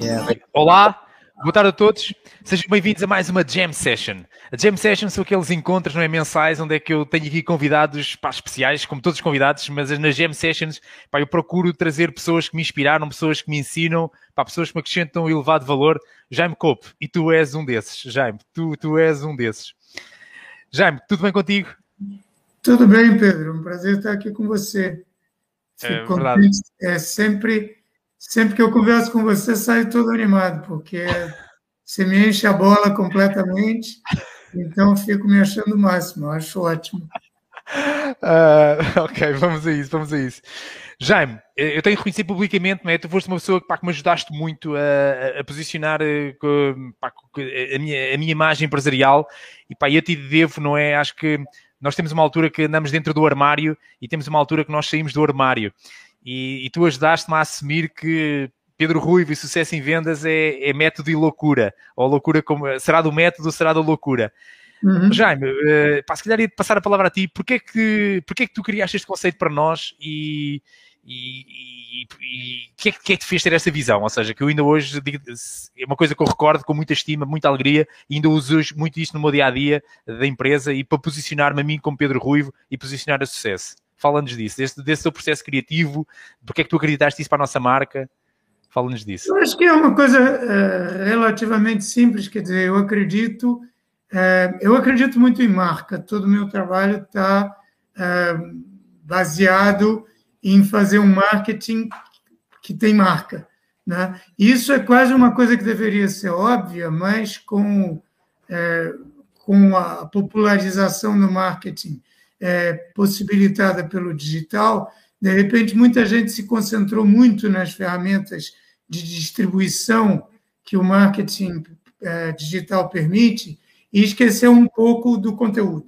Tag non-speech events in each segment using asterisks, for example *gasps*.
Yeah. Olá, boa tarde a todos. Sejam bem-vindos a mais uma Jam Session. A Jam Session são aqueles encontros, não é, mensais, onde é que eu tenho aqui convidados pá, especiais, como todos os convidados, mas nas Jam Sessions pá, eu procuro trazer pessoas que me inspiraram, pessoas que me ensinam, pá, pessoas que me acrescentam um elevado valor. Jaime Cope, e tu és um desses. Jaime, tu, tu és um desses. Jaime, tudo bem contigo? Tudo bem, Pedro. Um prazer estar aqui com você. Fico é, contente. É sempre sempre que eu converso com você, saio todo animado, porque você me enche a bola completamente, então fico me achando o máximo, acho ótimo. Uh, *laughs* ok, vamos a isso, vamos a isso. Jaime, eu tenho que reconhecer publicamente, não é? tu foste uma pessoa pá, que me ajudaste muito a, a posicionar eh, pá, a, minha, a minha imagem empresarial e pá, eu te devo, não é? Acho que nós temos uma altura que andamos dentro do armário e temos uma altura que nós saímos do armário e, e tu ajudaste-me a assumir que Pedro Ruivo e sucesso em vendas é, é, método e loucura, ou loucura como será do método ou será da loucura. Uhum. Jaime, uh, pá, se calhar ia passar a palavra a ti, porquê é que, porquê é que tu criaste este conceito para nós e, e, e, que, é, que é que te fez ter essa visão? Ou seja, que eu ainda hoje digo, é uma coisa que eu recordo com muita estima, muita alegria, e ainda uso muito isto no meu dia a dia da empresa e para posicionar-me a mim como Pedro Ruivo e posicionar a sucesso. Fala-nos disso, desse, desse seu processo criativo, porque é que tu acreditaste isso para a nossa marca? Fala-nos disso. Eu acho que é uma coisa uh, relativamente simples, quer dizer, eu acredito, uh, eu acredito muito em marca. Todo o meu trabalho está uh, eh, baseado em fazer um marketing que tem marca. Né? Isso é quase uma coisa que deveria ser óbvia, mas com, com a popularização do marketing é, possibilitada pelo digital, de repente muita gente se concentrou muito nas ferramentas de distribuição que o marketing é, digital permite e esqueceu um pouco do conteúdo.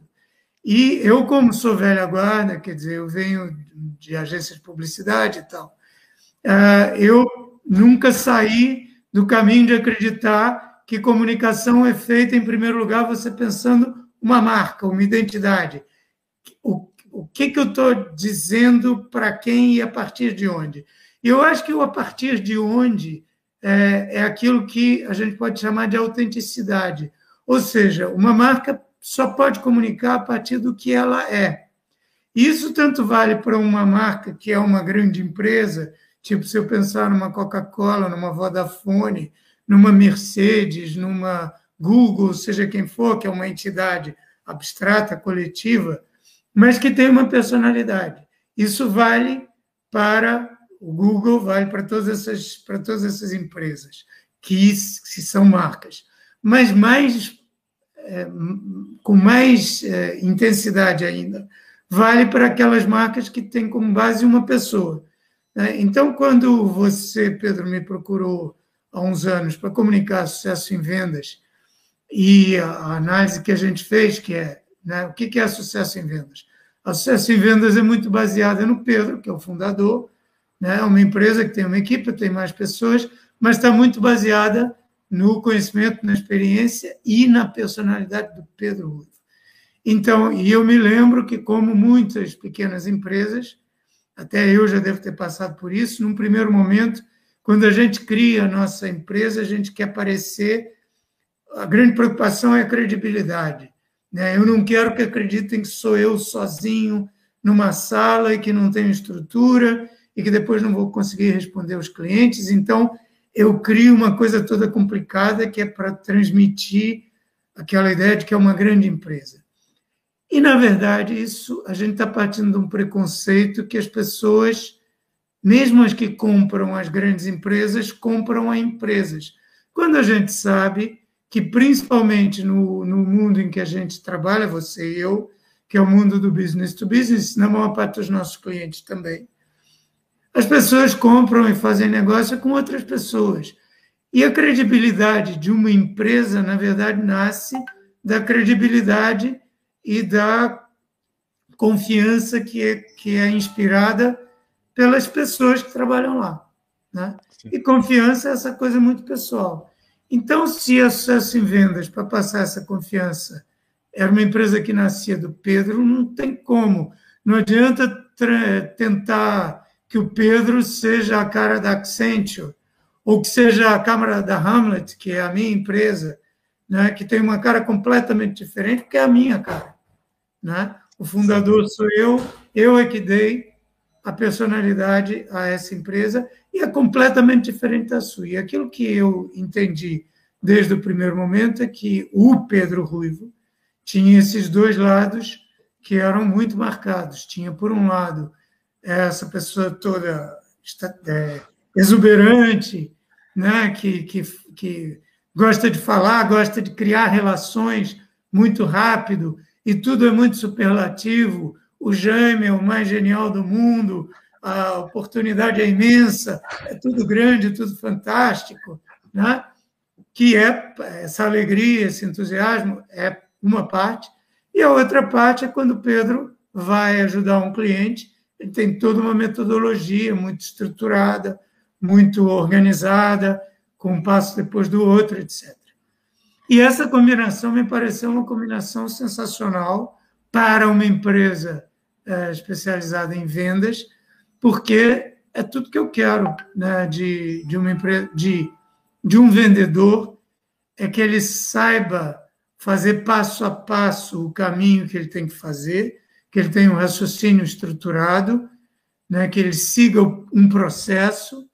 E eu, como sou velha guarda, quer dizer, eu venho de agência de publicidade e tal, é, eu nunca saí do caminho de acreditar que comunicação é feita, em primeiro lugar, você pensando uma marca, uma identidade o, o que, que eu estou dizendo para quem e a partir de onde. Eu acho que o a partir de onde é, é aquilo que a gente pode chamar de autenticidade. Ou seja, uma marca só pode comunicar a partir do que ela é. Isso tanto vale para uma marca que é uma grande empresa, tipo se eu pensar numa Coca-Cola, numa Vodafone, numa Mercedes, numa Google, seja quem for, que é uma entidade abstrata, coletiva, mas que tem uma personalidade. Isso vale para o Google, vale para todas essas, para todas essas empresas, que, que são marcas. Mas mais, é, com mais é, intensidade ainda, vale para aquelas marcas que têm como base uma pessoa. Né? Então, quando você, Pedro, me procurou há uns anos para comunicar sucesso em vendas, e a análise que a gente fez, que é né, o que é sucesso em vendas? A sucesso em vendas é muito baseada no Pedro, que é o fundador, né? É uma empresa que tem uma equipe, tem mais pessoas, mas está muito baseada no conhecimento, na experiência e na personalidade do Pedro Ruivo. Então, e eu me lembro que, como muitas pequenas empresas, até eu já devo ter passado por isso, num primeiro momento, quando a gente cria a nossa empresa, a gente quer aparecer, a grande preocupação é a credibilidade. Né? Eu não quero que acreditem que sou eu sozinho numa sala e que não tenho estrutura e que depois não vou conseguir responder aos clientes. Então, eu crio uma coisa toda complicada que é para transmitir aquela ideia de que é uma grande empresa. E, na verdade, isso a gente está partindo de um preconceito que as pessoas, mesmo as que compram as grandes empresas, compram a empresas. Quando a gente sabe que principalmente no, no mundo em que a gente trabalha, você e eu, que é o mundo do business to business, na maior parte dos nossos clientes também, as pessoas compram e fazem negócio com outras pessoas. E a credibilidade de uma empresa, na verdade, nasce da credibilidade e da confiança que é, que é inspirada pelas pessoas que trabalham lá. Né? E confiança é essa coisa muito pessoal. Então, se a Sucesso em Vendas, para passar essa confiança, era uma empresa que nascia do Pedro, não tem como. Não adianta tentar que o Pedro seja a cara da Accenture, ou que seja a Câmara da Hamlet, que é a minha empresa, né, que tem uma cara completamente diferente, porque é a minha cara. Né? O fundador Sim. sou eu, eu é que dei a personalidade a essa empresa e é completamente diferente da sua. E aquilo que eu entendi desde o primeiro momento é que o Pedro Ruivo tinha esses dois lados que eram muito marcados. Tinha, por um lado, essa pessoa toda é, exuberante, né, que, que, que gosta de falar, gosta de criar relações muito rápido, e tudo é muito superlativo. O Jaime é o mais genial do mundo, a oportunidade é imensa, é tudo grande, tudo fantástico, né? que é essa alegria, esse entusiasmo, é uma parte, e a outra parte é quando Pedro vai ajudar um cliente, ele tem toda uma metodologia muito estruturada, muito organizada, com um passo depois do outro, etc. E essa combinação me pareceu uma combinação sensacional para uma empresa é, especializada em vendas, porque é tudo que eu quero né, de, de uma empresa, de, de um vendedor, é que ele saiba fazer passo a passo o caminho que ele tem que fazer, que ele tenha um raciocínio estruturado, né, que ele siga um processo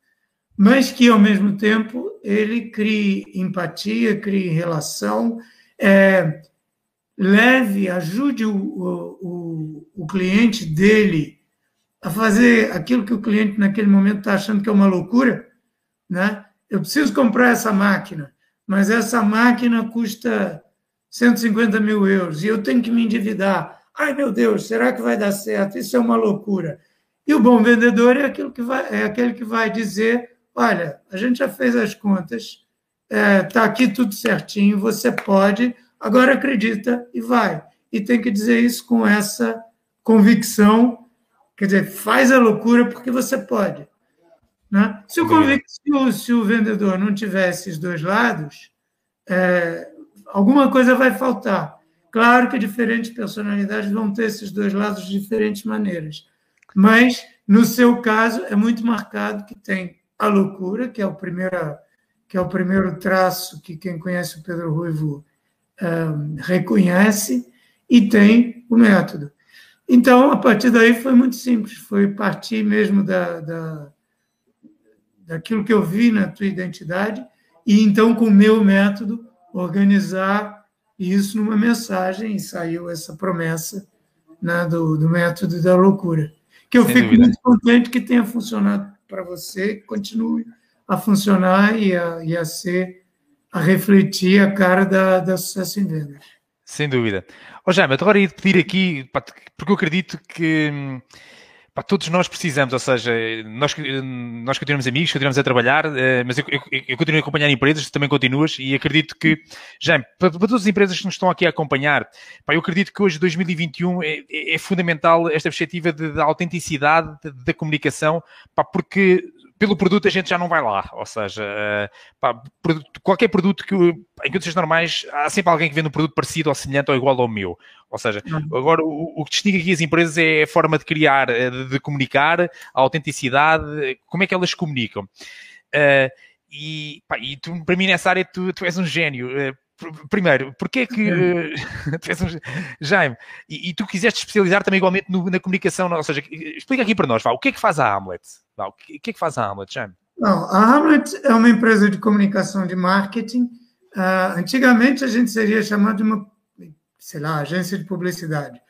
mas que, ao mesmo tempo, ele crie empatia, crie relação, é, leve, ajude o, o, o cliente dele a fazer aquilo que o cliente, naquele momento, está achando que é uma loucura. Né? Eu preciso comprar essa máquina, mas essa máquina custa 150 mil euros e eu tenho que me endividar. Ai, meu Deus, será que vai dar certo? Isso é uma loucura. E o bom vendedor é, que vai, é aquele que vai dizer olha, a gente já fez as contas, está é, tá aqui tudo certinho, você pode, agora acredita e vai. E tem que dizer isso com essa convicção, quer dizer, faz a loucura porque você pode. Né? Se, o se, o, se o vendedor não tiver esses dois lados, é, alguma coisa vai faltar. Claro que diferentes personalidades vão ter esses dois lados de diferentes maneiras, mas no seu caso é muito marcado que tem a loucura, que é o primeiro, que é o primeiro traço que quem conhece o Pedro Ruivo um, reconhece, e tem o método. Então, a partir daí foi muito simples, foi partir mesmo da, da, daquilo que eu vi na tua identidade, e então, com o meu método, organizar isso numa mensagem, e saiu essa promessa né, do, do método da loucura. Que eu Sem fico dúvida. muito contente que tenha funcionado para você continue a funcionar e a, e a ser, a refletir a cara da, da sucesso em vendas. Sem dúvida. Ó oh, Jaime, agora ia pedir aqui, porque eu acredito que pá, todos nós precisamos, ou seja, nós, nós continuamos amigos, continuamos a trabalhar, eh, mas eu, eu, eu, continuo a acompanhar empresas, tu também continuas, e acredito que, já, para, para, todas as empresas que nos estão aqui a acompanhar, pá, eu acredito que hoje, 2021, é, é, é fundamental esta perspectiva de autenticidade da comunicação, pá, porque pelo produto a gente já não vai lá. Ou seja, eh, pá, qualquer produto que em condições normais há sempre alguém que vende um produto parecido ou semelhante ou igual ao meu. Ou seja, uhum. agora o, o, que distingue aqui as empresas é a forma de criar, eh, de, de comunicar, a autenticidade, como é que elas comunicam. Uh, e, pá, e tu, para mim nessa área tu, tu és um gênio. Uh, primeiro, porque é que *laughs* uh, Jaime, e, e, tu quiseste especializar também igualmente no, na comunicação, ou seja, explica aqui para nós, vá, o que é que faz a Hamlet? O, que, que faz a Hamlet, Jaime? Não, a Hamlet é uma empresa de comunicação de marketing. Uh, antigamente a gente seria chamado de uma, sei lá, agência de publicidade.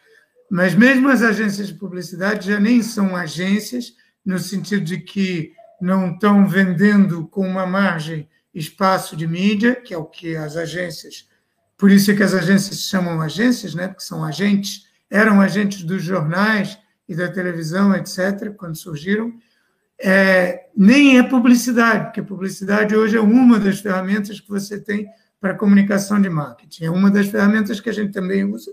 Mas mesmo as agências de publicidade já nem são agências, no sentido de que não estão vendendo com uma margem espaço de mídia, que é o que as agências, por isso é que as agências se chamam agências, né? porque são agentes, eram agentes dos jornais e da televisão, etc., quando surgiram, é, nem é publicidade, porque publicidade hoje é uma das ferramentas que você tem para comunicação de marketing. É uma das ferramentas que a gente também usa,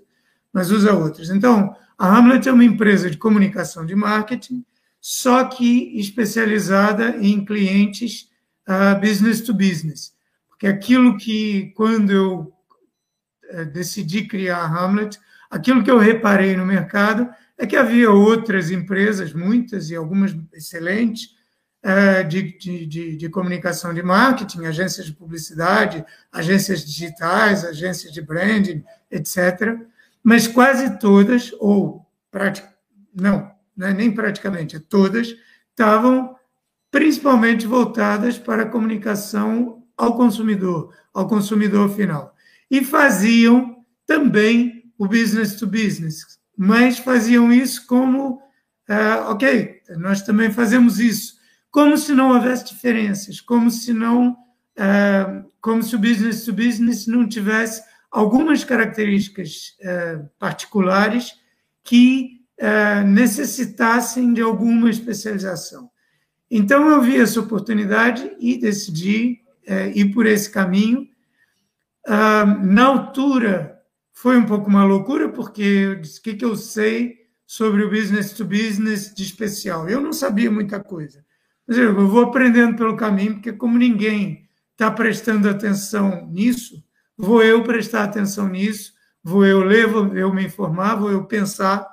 mas usa outras. Então, a Hamlet é uma empresa de comunicação de marketing, só que especializada em clientes uh, business to business. Porque aquilo que, quando eu uh, decidi criar a Hamlet, aquilo que eu reparei no mercado é que havia outras empresas, muitas e algumas excelentes, uh, de, de, de, de, comunicação de marketing, agências de publicidade, agências digitais, agências de branding, etc. Mas quase todas, ou não, é nem praticamente, todas, estavam principalmente voltadas para a comunicação ao consumidor, ao consumidor final. E faziam também o business to business, mas faziam isso como, uh, ok, nós também fazemos isso, como se não houvesse diferenças, como se não, uh, como se o business to business não tivesse algumas características uh, particulares que necessitassem de alguma especialização. Então eu vi essa oportunidade e decidi ir por esse caminho. na altura foi um pouco uma loucura, porque eu disse: o que, que eu sei sobre o business to business de especial? Eu não sabia muita coisa. Mas eu vou aprendendo pelo caminho, porque como ninguém está prestando atenção nisso, vou eu prestar atenção nisso, vou eu ler, vou eu me informar, vou eu pensar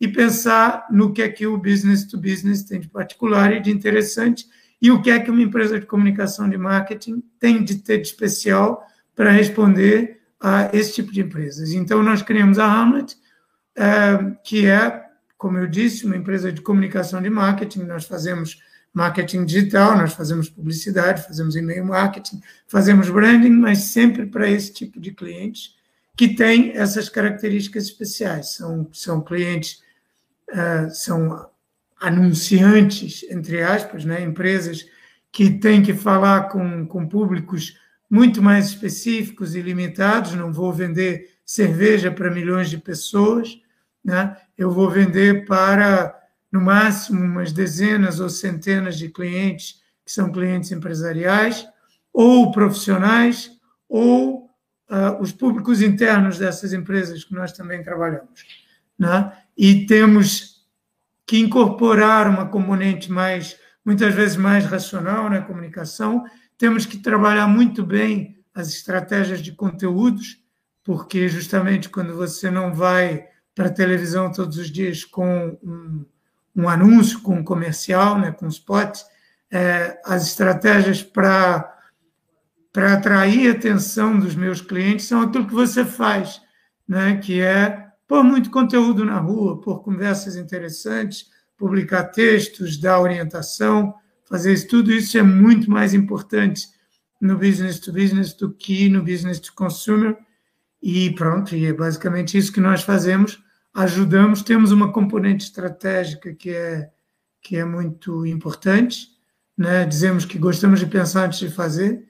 e pensar no que é que o business to business tem de particular e de interessante e o que é que uma empresa de comunicação de marketing tem de ter de especial para responder a esse tipo de empresas. Então, nós criamos a Hamlet, eh, que é, como eu disse, uma empresa de comunicação de marketing. Nós fazemos marketing digital, nós fazemos publicidade, fazemos e-mail marketing, fazemos branding, mas sempre para esse tipo de clientes que tem essas características especiais. São, são clientes, uh, são anunciantes, entre aspas, né? empresas que têm que falar com, com públicos muito mais específicos e limitados. Não vou vender cerveja para milhões de pessoas, né? eu vou vender para, no máximo, umas dezenas ou centenas de clientes que são clientes empresariais, ou profissionais, ou uh, os públicos internos dessas empresas que nós também trabalhamos. Né? E temos que incorporar uma componente mais, muitas vezes mais racional na comunicação, temos que trabalhar muito bem as estratégias de conteúdos, porque justamente quando você não vai para a televisão todos os dias com um, um anúncio, com um comercial, né, com um spot, é, as estratégias para para atrair a atenção dos meus clientes são aquilo que você faz, né, que é pôr muito conteúdo na rua, pôr conversas interessantes, publicar textos, dar orientação, fazer isso, tudo isso é muito mais importante no business to business do que no business to consumer. E pronto, e é basicamente isso que nós fazemos. Ajudamos, temos uma componente estratégica que é, que é muito importante, né? dizemos que gostamos de pensar antes de fazer,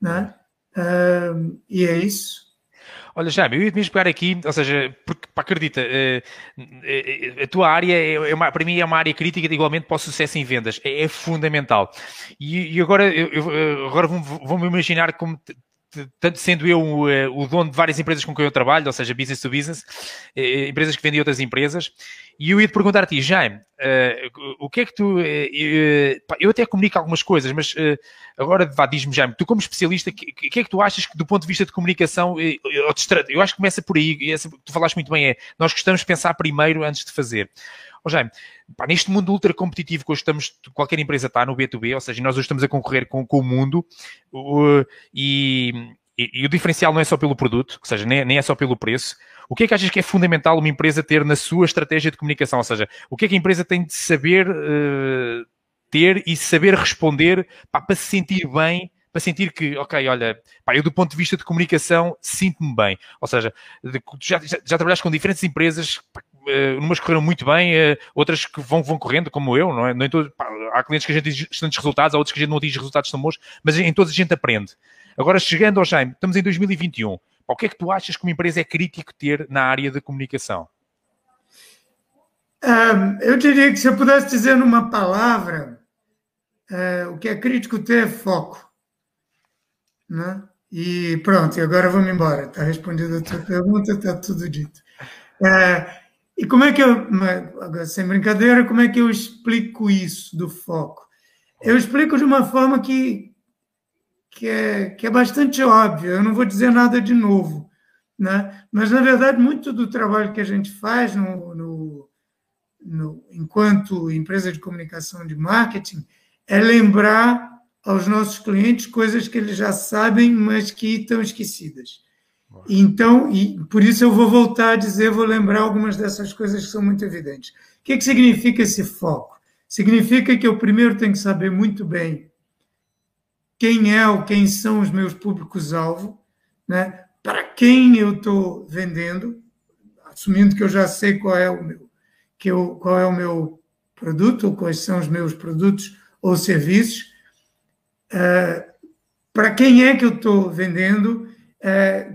né? Uh, e é isso. Olha, já, eu ia mesmo pegar aqui, ou seja, porque, pá, acredita, uh, uh, a tua área, é, é uma, para mim, é uma área crítica igualmente para o sucesso em vendas, é, é fundamental. E, agora, eu, eu agora vou-me imaginar como tanto sendo eu o, eh, dono de várias empresas com quem eu trabalho, ou seja, business to business, eh, empresas que vendem outras empresas, e eu ia te perguntar a ti, Jaime, uh, o que é que tu. Uh, eu até comunico algumas coisas, mas agora vá, diz-me, Jaime, tu como especialista, o que, que, é que tu achas que do ponto de vista de comunicação, eu acho que começa por aí, tu falaste muito bem, é nós gostamos de pensar primeiro antes de fazer. Oh, Jaime, pá, neste mundo ultra competitivo que hoje estamos, qualquer empresa está no B2B, ou seja, nós hoje estamos a concorrer com, com o mundo e, e, o diferencial não é só pelo produto, ou seja, nem, nem, é só pelo preço. O que é que achas que é fundamental uma empresa ter na sua estratégia de comunicação? Ou seja, o que é que a empresa tem de saber uh, ter e saber responder para se sentir bem para sentir que, ok, olha, pá, eu do ponto de vista de comunicação sinto-me bem. Ou seja, de, já, já, já, trabalhaste com diferentes empresas, pá, uh, umas correram muito bem, uh, outras que vão, vão correndo, como eu, não é? Pá, há clientes que a gente diz excelentes resultados, há outros que a gente não atinge resultados tão bons, mas em todos a gente aprende. Agora, chegando ao Jaime, estamos em 2021. Pá, o que é que tu achas que uma empresa é crítico ter na área da comunicação? Um, eu diria que se eu pudesse dizer numa palavra, uh, o que é crítico ter é foco. Né? E pronto, agora vamos embora. Está respondida a tua pergunta, está tudo dito. E como é que eu, sem brincadeira, como é que eu explico isso do foco? Eu explico de uma forma que, que, é, que é bastante óbvia, eu não vou dizer nada de novo, né? mas, na verdade, muito do trabalho que a gente faz no, no, no enquanto empresa de comunicação de marketing é lembrar aos nossos clientes coisas que eles já sabem, mas que estão esquecidas. Então, e por isso eu vou voltar a dizer, vou lembrar algumas dessas coisas que são muito evidentes. O que, que significa esse foco? Significa que eu primeiro tenho que saber muito bem quem é ou quem são os meus públicos-alvo, né? para quem eu estou vendendo, assumindo que eu já sei qual é o meu, que eu, qual é o meu produto, ou quais são os meus produtos ou serviços, é, para quem é que eu estou vendendo, é,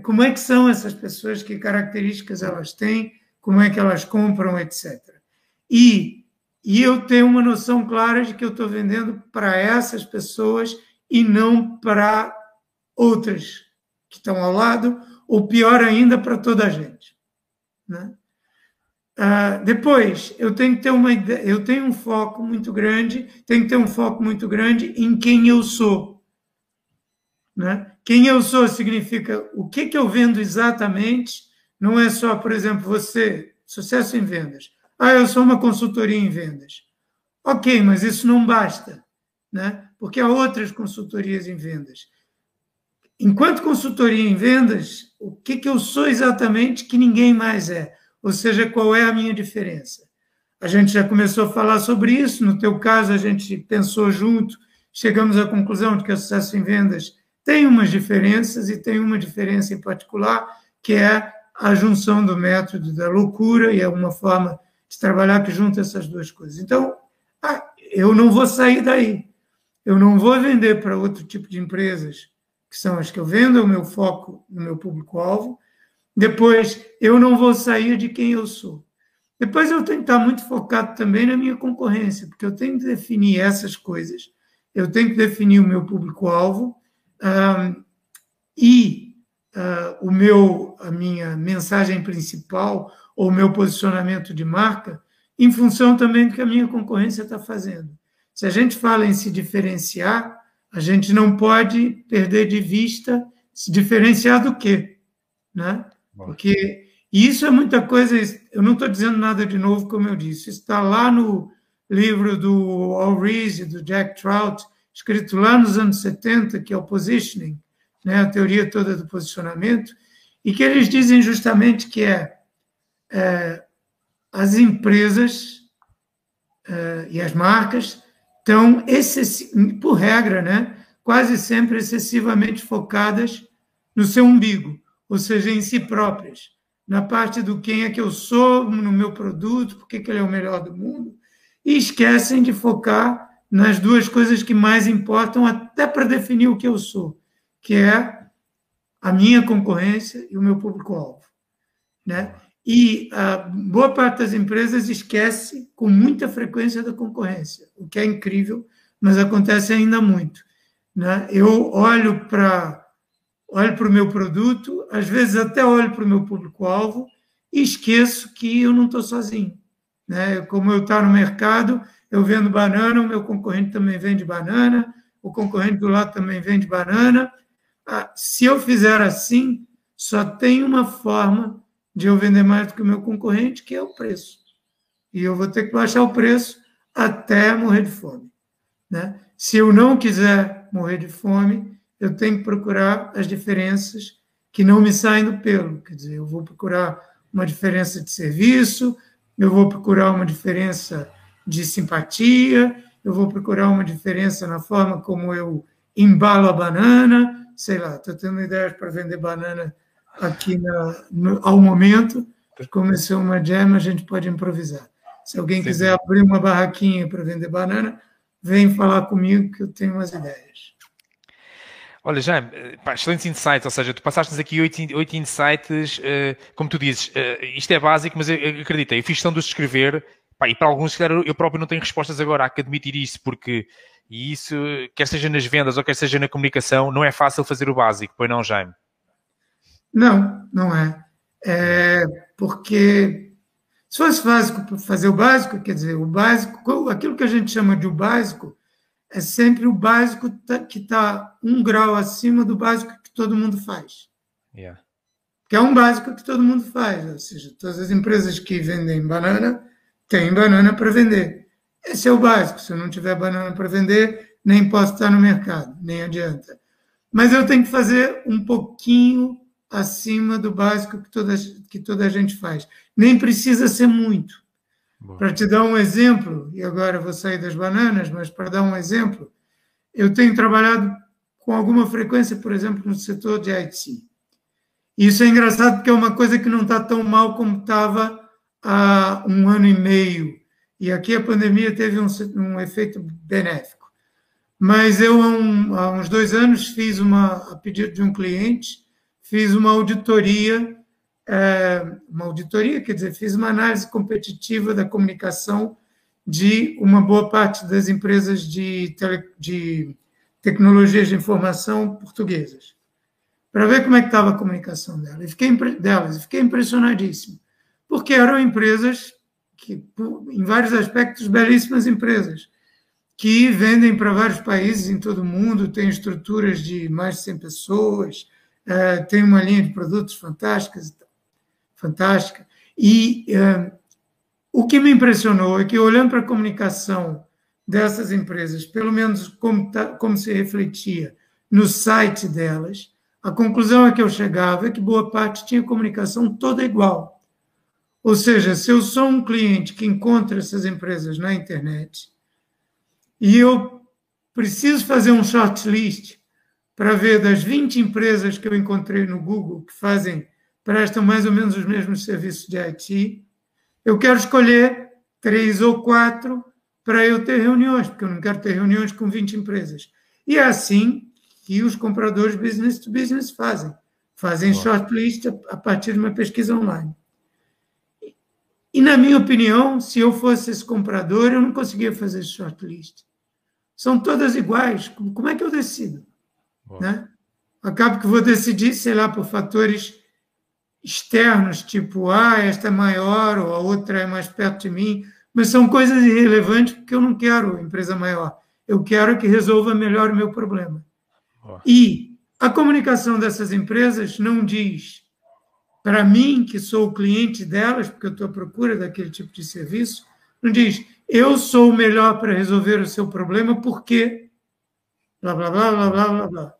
como é que são essas pessoas, que características elas têm, como é que elas compram, etc. E, e eu tenho uma noção clara de que eu estou vendendo para essas pessoas e não para outras que estão ao lado, ou pior ainda, para toda a gente. Né? Uh, depois, eu tenho que ter uma ideia, eu tenho um foco muito grande, tenho que ter um foco muito grande em quem eu sou. Né? Quem eu sou significa o que, que eu vendo exatamente, não é só, por exemplo, você, sucesso em vendas. Ah, eu sou uma consultoria em vendas. Ok, mas isso não basta, né? porque há outras consultorias em vendas. Enquanto consultoria em vendas, o que, que eu sou exatamente que ninguém mais é? Ou seja, qual é a minha diferença? A gente já começou a falar sobre isso, no teu caso, a gente pensou junto, chegamos à conclusão de que o sucesso em vendas tem umas diferenças e tem uma diferença em particular, que é a junção do método da loucura, e é uma forma de trabalhar que junta essas duas coisas. Então, ah, eu não vou sair daí. Eu não vou vender para outro tipo de empresas, que são as que eu vendo, é o meu foco no meu público-alvo. Depois, eu não vou sair de quem eu sou. Depois, eu tenho que estar muito focado também na minha concorrência, porque eu tenho que definir essas coisas, eu tenho que definir o meu público-alvo, e uh, o meu, a minha mensagem principal ou o meu posicionamento de marca em função também do que a minha concorrência está fazendo. Se a gente fala em se diferenciar, a gente não pode perder de vista se diferenciar do quê, né? Porque isso é muita coisa. Eu não estou dizendo nada de novo, como eu disse. Está lá no livro do Al Reese, do Jack Trout, escrito lá nos anos 70, que é o positioning, né, a teoria toda do posicionamento, e que eles dizem justamente que é, é as empresas é, e as marcas estão, por regra, né, quase sempre excessivamente focadas no seu umbigo, ou seja, em si próprias, na parte do quem é que eu sou, no meu produto, por que ele é o melhor do mundo, e esquecem de focar nas duas coisas que mais importam, até para definir o que eu sou, que é a minha concorrência e o meu público-alvo. Né? E a boa parte das empresas esquece com muita frequência da concorrência, o que é incrível, mas acontece ainda muito. Né? Eu olho para olho para o meu produto, às vezes até olho para o meu público-alvo e esqueço que eu não estou sozinho. Né? Como eu estou no mercado, eu vendo banana, o meu concorrente também vende banana, o concorrente do lado também vende banana. Ah, se eu fizer assim, só tem uma forma de eu vender mais do que o meu concorrente, que é o preço. E eu vou ter que baixar o preço até morrer de fome. Né? Se eu não quiser morrer de fome, eu tenho que procurar as diferenças que não me saem do pelo. Quer dizer, eu vou procurar uma diferença de serviço, eu vou procurar uma diferença de simpatia, eu vou procurar uma diferença na forma como eu embalo a banana, sei lá, estou tendo ideias para vender banana aqui na, no, ao momento. Começou uma jam, a gente pode improvisar. Se alguém Sim. quiser abrir uma barraquinha para vender banana, vem falar comigo que eu tenho umas ideias. Olha, já, pá, excelentes insights, ou seja, tu passaste-nos aqui oito, insights, uh, como tu dizes, uh, isto é básico, mas acredita, eu fiz questão de os escrever Pá, e para alguns, eu próprio não tenho respostas agora, há que admitir isso, porque e isso, quer seja nas vendas ou quer seja na comunicação, não é fácil fazer o básico, pois não, Jaime? Não, não é. É porque se fosse básico fazer o básico, quer dizer, o básico, aquilo que a gente chama de o básico, é sempre o básico que está um grau acima do básico que todo mundo faz. Yeah. Que é um básico que todo mundo faz. Ou seja, todas as empresas que vendem banana tem banana para vender. Esse é o básico. Se eu não tiver banana para vender, nem posso estar no mercado, nem adianta. Mas eu tenho que fazer um pouquinho acima do básico que toda, que toda a gente faz. Nem precisa ser muito. Para te dar um exemplo, e agora vou sair das bananas, mas para dar um exemplo, eu tenho trabalhado com alguma frequência, por exemplo, no setor de IT. Isso é engraçado porque é uma coisa que não está tão mal como estava há um ano e meio. E aqui a pandemia teve um, um efeito benéfico. Mas eu, há, um, há, uns dois anos, fiz uma, a pedido de um cliente, fiz uma auditoria, é, uma auditoria, quer dizer, fiz uma análise competitiva da comunicação de uma boa parte das empresas de, tele, de tecnologias de informação portuguesas para ver como é que estava a comunicação dela. E fiquei, delas. E fiquei impressionadíssimo, porque eram empresas que, em vários aspectos, belíssimas empresas, que vendem para vários países em todo o mundo, têm estruturas de mais de 100 pessoas, uh, têm uma linha de produtos fantásticas, fantástica. E uh, o que me impressionou é que, olhando para a comunicação dessas empresas, pelo menos como, tá, como se refletia no site delas, a conclusão a que eu chegava é que boa parte tinha comunicação toda igual. Ou seja, se eu sou um cliente que encontra essas empresas na internet e eu preciso fazer um shortlist para ver das 20 empresas que eu encontrei no Google que fazem, prestam mais ou menos os mesmos serviços de IT, eu quero escolher três ou quatro para eu ter reuniões, porque eu não quero ter reuniões com 20 empresas. E é assim que os compradores business to business fazem. Fazem shortlist a partir de uma pesquisa online. E, na minha opinião, se eu fosse esse comprador, eu não conseguia fazer shortlist. São todas iguais. Como é que eu decido? Né? Acabo que vou decidir, sei lá, por fatores externos, tipo, ah, esta é maior ou a outra é mais perto de mim, mas são coisas irrelevantes porque eu não quero empresa maior. Eu quero que resolva melhor o meu problema. E a comunicação dessas empresas não diz para mim, que sou o cliente delas, porque eu estou à procura daquele tipo de serviço, não diz eu sou o melhor para resolver o seu problema porque blá blá blá blá blá blá blá.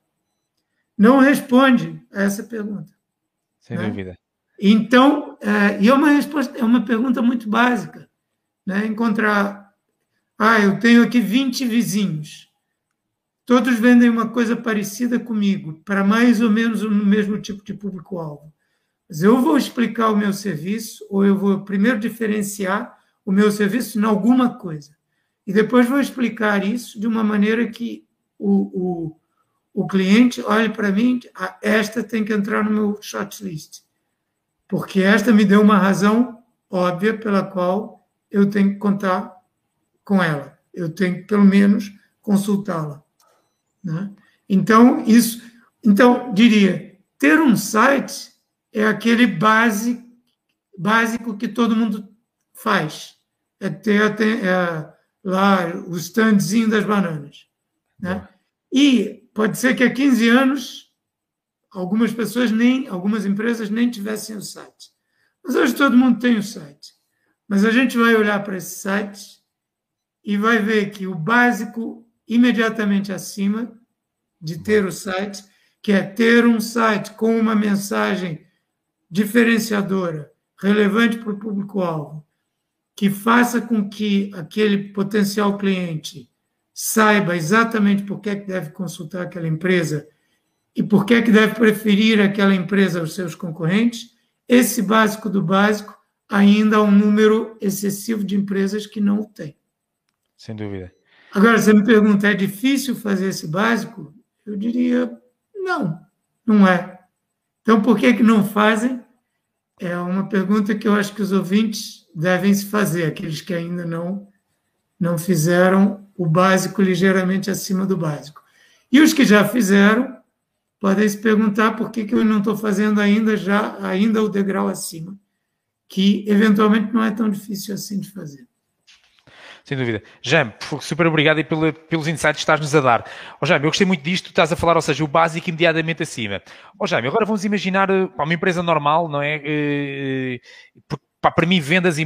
Não responde a essa pergunta. Sem né? dúvida. Então, é, e é uma resposta, é uma pergunta muito básica, né? Encontrar, ah, eu tenho aqui 20 vizinhos. Todos vendem uma coisa parecida comigo, para mais ou menos o mesmo tipo de público-alvo. Mas eu vou explicar o meu serviço, ou eu vou primeiro diferenciar o meu serviço em alguma coisa. E depois vou explicar isso de uma maneira que o, o, o cliente olhe para mim, ah, esta tem que entrar no meu shortlist. Porque esta me deu uma razão óbvia pela qual eu tenho que contar com ela. Eu tenho que, pelo menos, consultá-la. Né? Então, isso. Então, diria, ter um site é aquele base, básico que todo mundo faz. É ter é, lá o standzinho das bananas. Né? E pode ser que há 15 anos algumas pessoas nem, algumas empresas nem tivessem o site. Mas hoje todo mundo tem o site. Mas a gente vai olhar para esse site e vai ver que o básico imediatamente acima de ter o site, que é ter um site com uma mensagem diferenciadora, relevante para o público-alvo, que faça com que aquele potencial cliente saiba exatamente por que, é que deve consultar aquela empresa e por que, é que deve preferir aquela empresa aos seus concorrentes, esse básico do básico ainda há um número excessivo de empresas que não o tem. Sem dúvida. Agora, você me pergunta, é difícil fazer esse básico? Eu diria, não, não é. Então, por que, que não fazem? É uma pergunta que eu acho que os ouvintes devem se fazer, aqueles que ainda não, não fizeram o básico ligeiramente acima do básico. E os que já fizeram, podem se perguntar por que, que eu não estou fazendo ainda já ainda o degrau acima, que eventualmente não é tão difícil assim de fazer. Sem dúvida. Jam, super obrigado e pelos insights que estás-nos a dar. Oh, Jam, eu gostei muito disto, estás a falar, ou seja, o básico imediatamente acima. Oh, Jam, agora vamos imaginar eh, pá, uma empresa normal, não é? Uh, pá, para mim, vendas e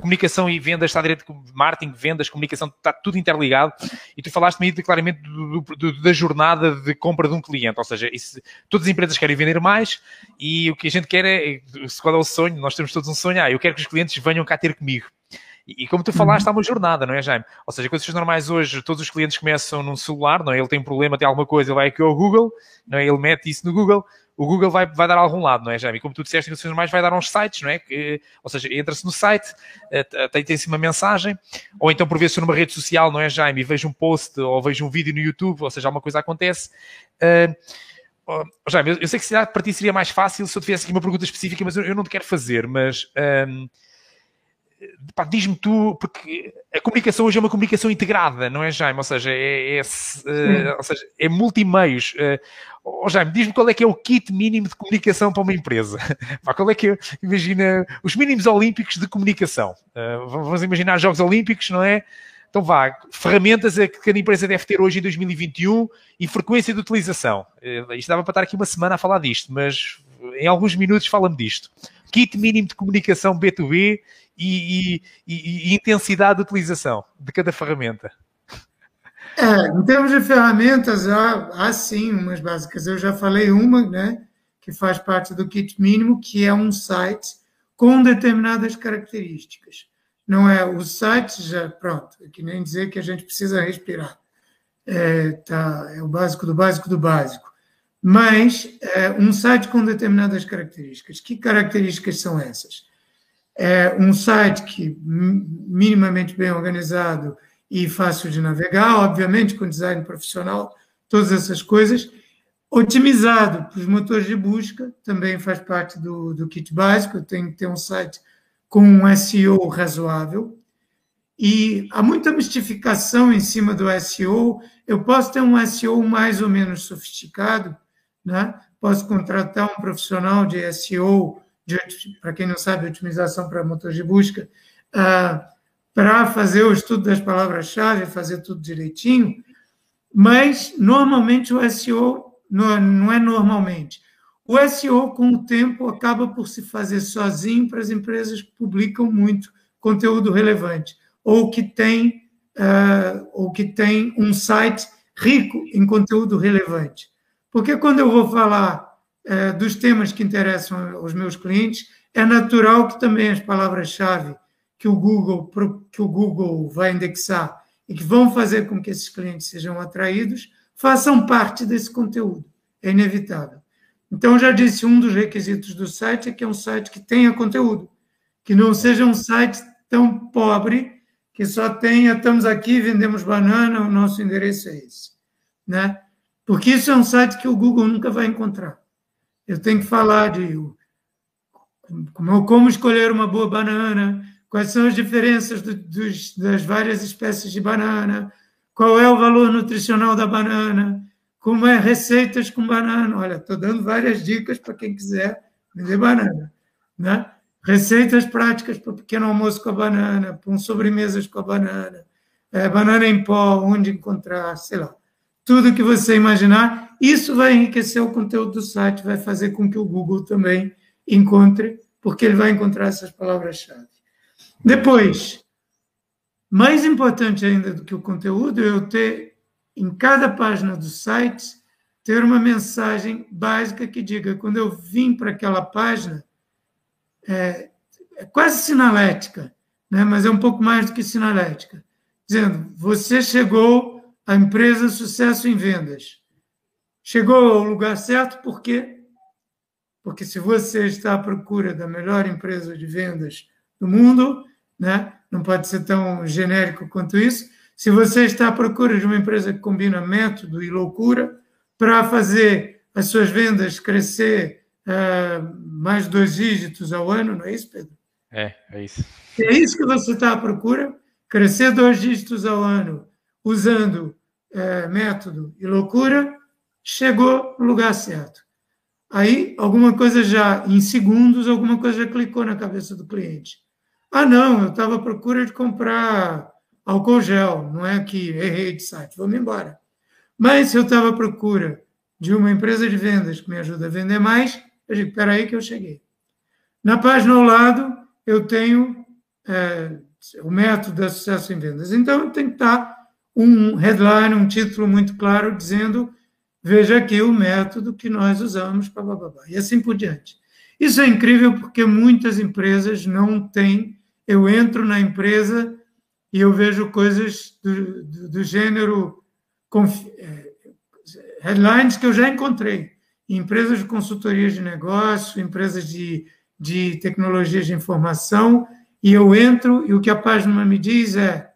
comunicação e vendas está direto com marketing, vendas, comunicação, está tudo interligado. E tu falaste-me claramente do, do, da jornada de compra de um cliente, ou seja, isso, todas as empresas querem vender mais e o que a gente quer é, qual é o sonho? Nós temos todos um sonho, ah, eu quero que os clientes venham cá ter comigo. E, como tu falaste, uhum. há uma jornada, não é, Jaime? Ou seja, coisas normais hoje, todos os clientes começam num celular, não é? Ele tem um problema, tem alguma coisa, ele vai aqui ao Google, não é? Ele mete isso no Google, o Google vai, vai dar a algum lado, não é, Jaime? E como tu disseste, em condições normais vai dar uns sites, não é? Que, ou seja, entra-se no site, eh, tem, tem-se uma mensagem, ou então por vezes numa rede social, não é, Jaime? E vejo um post ou vejo um vídeo no YouTube, ou seja, alguma coisa acontece. Uh, oh, Jaime, eu, eu, sei que se para ti seria mais fácil se eu tivesse aqui uma pergunta específica, mas eu, eu não te quero fazer, mas... Um, diz-me tu, porque a comunicação hoje é uma comunicação integrada, não é, Jaime? Ou seja, é, é, uh, ou seja, é multimeios. Uh, oh, Jaime, diz-me qual é que é o kit mínimo de comunicação para uma empresa. *laughs* Pá, qual é que é, imagina, os mínimos olímpicos de comunicação. Uh, vamos imaginar Jogos Olímpicos, não é? Então vá, ferramentas a que cada empresa deve ter hoje em 2021 e frequência de utilização. Uh, isto dava para estar aqui uma semana a falar disto, mas em alguns minutos fala-me disto. Kit mínimo de comunicação B2B e, e, e, intensidade de utilização de cada ferramenta? É, em termos de ferramentas, há, há sim umas básicas. Eu já falei uma, né, que faz parte do kit mínimo, que é um site com determinadas características. Não é o site já pronto, é que nem dizer que a gente precisa respirar. É, tá, é o básico do básico do básico. Mas é, um site com determinadas características. Que características são essas? É um site que minimamente bem organizado e fácil de navegar, obviamente com design profissional, todas essas coisas, otimizado para os motores de busca, também faz parte do, do kit básico, tem que ter um site com um SEO razoável, e há muita mistificação em cima do SEO. Eu posso ter um SEO mais ou menos sofisticado, né? posso contratar um profissional de SEO para quem não sabe, otimização para motor de busca, uh, para fazer o estudo das palavras-chave, fazer tudo direitinho, mas normalmente o SEO não, é normalmente. O SEO, com o tempo, acaba por se fazer sozinho para as empresas que publicam muito conteúdo relevante, ou que tem, uh, ou que tem um site rico em conteúdo relevante. Porque quando eu vou falar eh, dos temas que interessam aos meus clientes, é natural que também as palavras-chave que o Google que o Google vai indexar e que vão fazer com que esses clientes sejam atraídos façam parte desse conteúdo. É inevitável. Então, já disse, um dos requisitos do site é que é um site que tenha conteúdo, que não seja um site tão pobre que só tenha, estamos aqui, vendemos banana, o nosso endereço é esse. Né? Porque isso é um site que o Google nunca vai encontrar. Eu tenho que falar de como, como escolher uma boa banana, quais são as diferenças do, dos, das várias espécies de banana, qual é o valor nutricional da banana, como é receitas com banana. Olha, estou dando várias dicas para quem quiser vender banana. Né? Receitas práticas para pequeno almoço com a banana, para sobremesas com a banana, é, banana em pó, onde encontrar, sei lá tudo que você imaginar. Isso vai enriquecer o conteúdo do site, vai fazer com que o Google também encontre, porque ele vai encontrar essas palavras-chave. Depois, mais importante ainda do que o conteúdo, é eu ter em cada página do site ter uma mensagem básica que diga quando eu vim para aquela página é, é quase sinalética, né? mas é um pouco mais do que sinalética, dizendo você chegou a empresa Sucesso em Vendas. Chegou ao lugar certo por quê? Porque se você está à procura da melhor empresa de vendas do mundo, né, não pode ser tão genérico quanto isso. Se você está à procura de uma empresa que combina método e loucura para fazer as suas vendas crescer uh, mais dois dígitos ao ano, não é isso, Pedro? É, é isso. É isso que você está à procura? Crescer dois dígitos ao ano usando é, método e loucura, chegou no lugar certo. Aí, alguma coisa já, em segundos, alguma coisa já clicou na cabeça do cliente. Ah, não, eu estava à procura de comprar álcool gel, não é que errei de site, vamos embora. Mas se eu estava à procura de uma empresa de vendas que me ajuda a vender mais, eu digo, espera aí que eu cheguei. Na página ao lado, eu tenho é, o método de sucesso em vendas. Então, tem que estar um headline, um título muito claro, dizendo: veja aqui o método que nós usamos, blá, blá, blá, e assim por diante. Isso é incrível porque muitas empresas não têm. Eu entro na empresa e eu vejo coisas do, do, do gênero é, headlines que eu já encontrei. Empresas de consultoria de negócio, empresas de, de tecnologias de informação, e eu entro e o que a página me diz é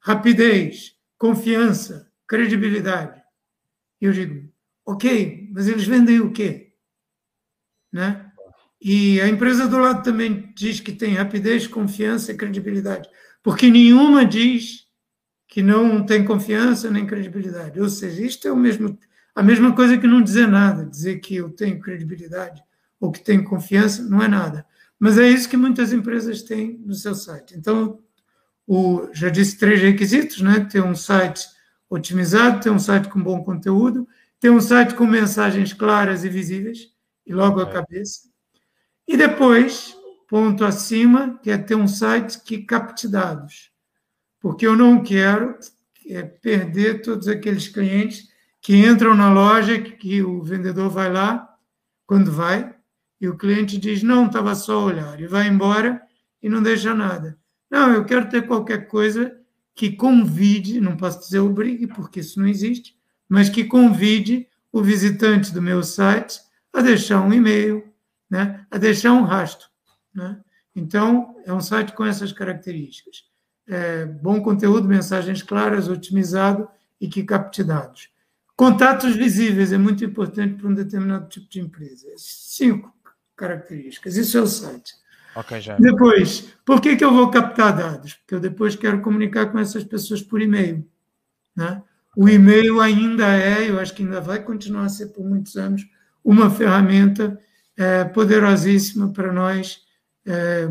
rapidez, confiança, credibilidade. E eu digo, ok, mas eles vendem o quê? Né? E a empresa do lado também diz que tem rapidez, confiança e credibilidade, porque nenhuma diz que não tem confiança nem credibilidade. Ou seja, isto é o mesmo, a mesma coisa que não dizer nada, dizer que eu tenho credibilidade ou que tenho confiança, não é nada. Mas é isso que muitas empresas têm no seu site. Então, o, já disse três requisitos, né? Ter um site otimizado, ter um site com bom conteúdo, ter um site com mensagens claras e visíveis, e logo a cabeça. E depois, ponto acima, que é ter um site que capte dados. Porque eu não quero é, perder todos aqueles clientes que entram na loja, que, que o vendedor vai lá, quando vai, e o cliente diz: não, estava só a olhar, e vai embora e não deixa nada. Não, eu quero ter qualquer coisa que convide, não posso dizer obrigue, porque isso não existe, mas que convide o visitante do meu site a deixar um e-mail, né, a deixar um rastro. Né? Então, é um site com essas características. É, bom conteúdo, mensagens claras, otimizado e que capte dados. Contatos visíveis é muito importante para um determinado tipo de empresa. Cinco características. Isso é o site. Okay, já. Depois, por que, que eu vou captar dados? Porque eu depois quero comunicar com essas pessoas por e-mail. Né? O e-mail ainda é, eu acho que ainda vai continuar a ser por muitos anos, uma ferramenta é, poderosíssima para nós é,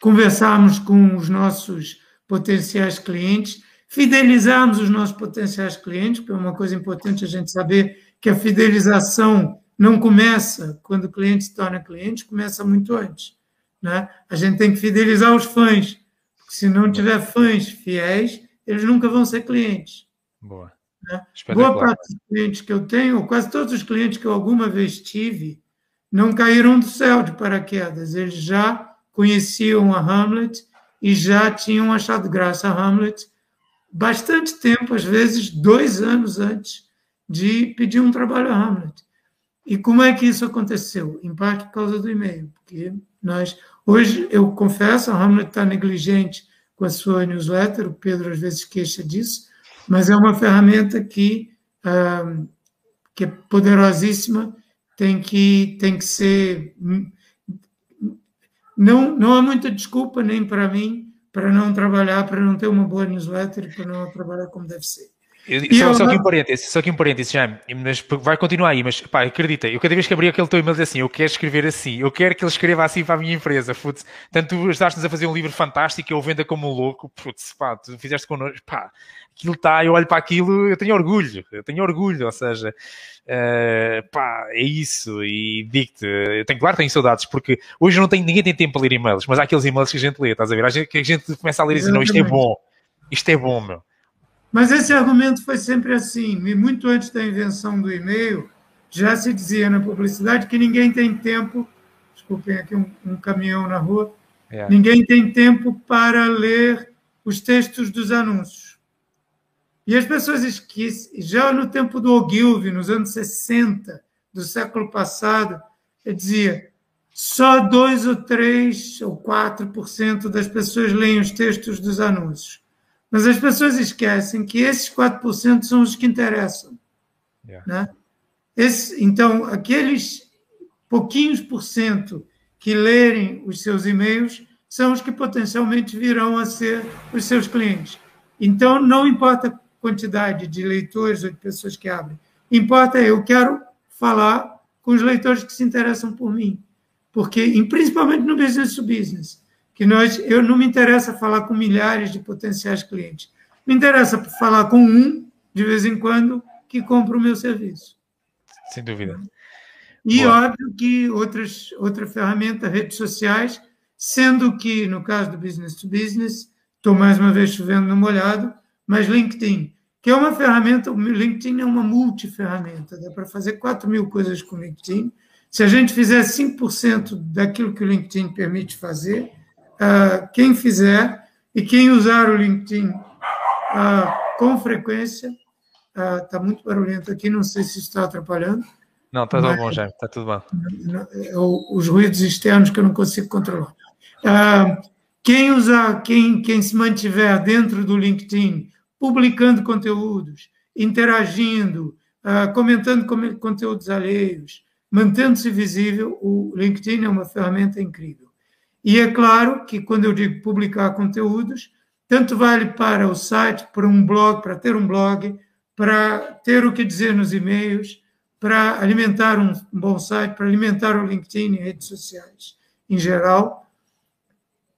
conversarmos com os nossos potenciais clientes, fidelizarmos os nossos potenciais clientes, porque é uma coisa importante a gente saber que a fidelização não começa quando o cliente se torna cliente, começa muito antes. Né? A gente tem que fidelizar os fãs, porque se não tiver fãs fiéis, eles nunca vão ser clientes. Boa. Né? Boa parte dos clientes que eu tenho, quase todos os clientes que eu alguma vez tive, não caíram do céu de paraquedas. Eles já conheciam a Hamlet e já tinham achado graça a Hamlet bastante tempo, às vezes dois anos antes de pedir um trabalho a Hamlet. E como é que isso aconteceu? Em parte por causa do e-mail, porque nós, hoje, eu confesso, a Hamlet está negligente com a sua newsletter, o Pedro às vezes queixa disso, mas é uma ferramenta que, ah, que é poderosíssima, tem que, tem que ser. Não, não há muita desculpa, nem para mim, para não trabalhar, para não ter uma boa newsletter para não trabalhar como deve ser. Eu, só, só, aqui um parênteses, só aqui um parênteses, já, mas vai continuar aí, mas pá, acredita, eu cada vez que abri aquele teu e-mail diz assim, eu quero escrever assim, eu quero que ele escreva assim para a minha empresa, putz, tanto tu ajudaste-nos a fazer um livro fantástico, eu venda como um louco, putz, pá, tu fizeste connosco, pá, aquilo está, eu olho para aquilo, eu tenho orgulho, eu tenho orgulho, ou seja, uh, pá, é isso, e digo-te, eu tenho, claro, tenho saudades, porque hoje não tenho, ninguém tem tempo para ler e-mails, mas há aqueles e-mails que a gente lê, estás a ver, a gente, que a gente começa a ler e diz, não, isto é bom, isto é bom, meu. Mas esse argumento foi sempre assim. E muito antes da invenção do e-mail, já se dizia na publicidade que ninguém tem tempo. Desculpem aqui um, um caminhão na rua. É. Ninguém tem tempo para ler os textos dos anúncios. E as pessoas esquecem. Já no tempo do Ogilvy, nos anos 60 do século passado, ele dizia: só 2 ou 3 ou 4% das pessoas leem os textos dos anúncios. Mas as pessoas esquecem que esses 4% são os que interessam. Yeah. Né? Esse, então, aqueles pouquinhos por cento que lerem os seus e-mails são os que potencialmente virão a ser os seus clientes. Então, não importa a quantidade de leitores ou de pessoas que abrem, importa eu quero falar com os leitores que se interessam por mim. Porque, principalmente no business to business, que nós, eu não me interessa falar com milhares de potenciais clientes. Me interessa falar com um, de vez em quando, que compra o meu serviço. Sem dúvida. E Boa. óbvio que outras, outra ferramenta, redes sociais, sendo que, no caso do business to business, estou mais uma vez chovendo no molhado, mas LinkedIn, que é uma ferramenta, o LinkedIn é uma multiferramenta, dá para fazer 4 mil coisas com o LinkedIn. Se a gente fizer 5% daquilo que o LinkedIn permite fazer, uh, quem fizer e quem usar o LinkedIn uh, com frequência, está uh, muito barulhento aqui, não sei se está atrapalhando. Não, está tudo bom, já, está tudo bom. É os ruídos externos que eu não consigo controlar. quem usar, quem, quem se mantiver dentro do LinkedIn, publicando conteúdos, interagindo, comentando conteúdos alheios, mantendo-se visível, o LinkedIn é uma ferramenta incrível. E é claro que quando eu digo publicar conteúdos, tanto vale para o site, para um blog, para ter um blog, para ter o que dizer nos e-mails, para alimentar um bom site, para alimentar o LinkedIn e redes sociais em geral,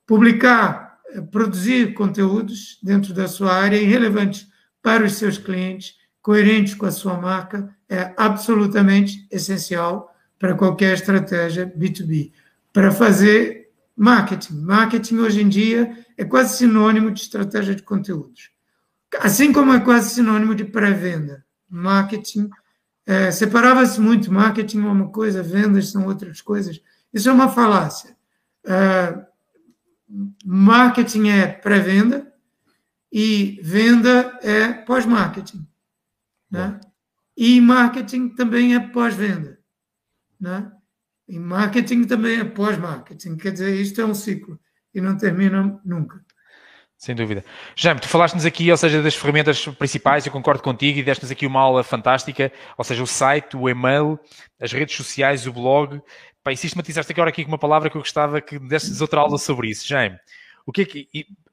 publicar, eh, produzir conteúdos dentro da sua área irrelevantes para os seus clientes, coerentes com a sua marca, é absolutamente essencial para qualquer estratégia B2B. Para fazer marketing. Marketing hoje em dia é quase sinônimo de estratégia de conteúdos. Assim como é quase sinônimo de pré-venda. Marketing é, separava-se muito. Marketing é uma coisa, vendas são outras coisas. Isso é uma falácia. É, marketing é pré-venda e venda é pós-marketing. Né? E marketing também é pós-venda. Né? E marketing também é pós-marketing. Quer dizer, isto é um ciclo e não termina nunca. Sem dúvida. Jaime, tu falaste-nos aqui, ou seja, das ferramentas principais, eu concordo contigo, e deste-nos aqui uma aula fantástica, ou seja, o site, o e-mail, as redes sociais, o blog. Pá, e sistematizaste agora aqui com uma palavra que eu gostava que desses outra aula sobre isso. Jaime, o que é que,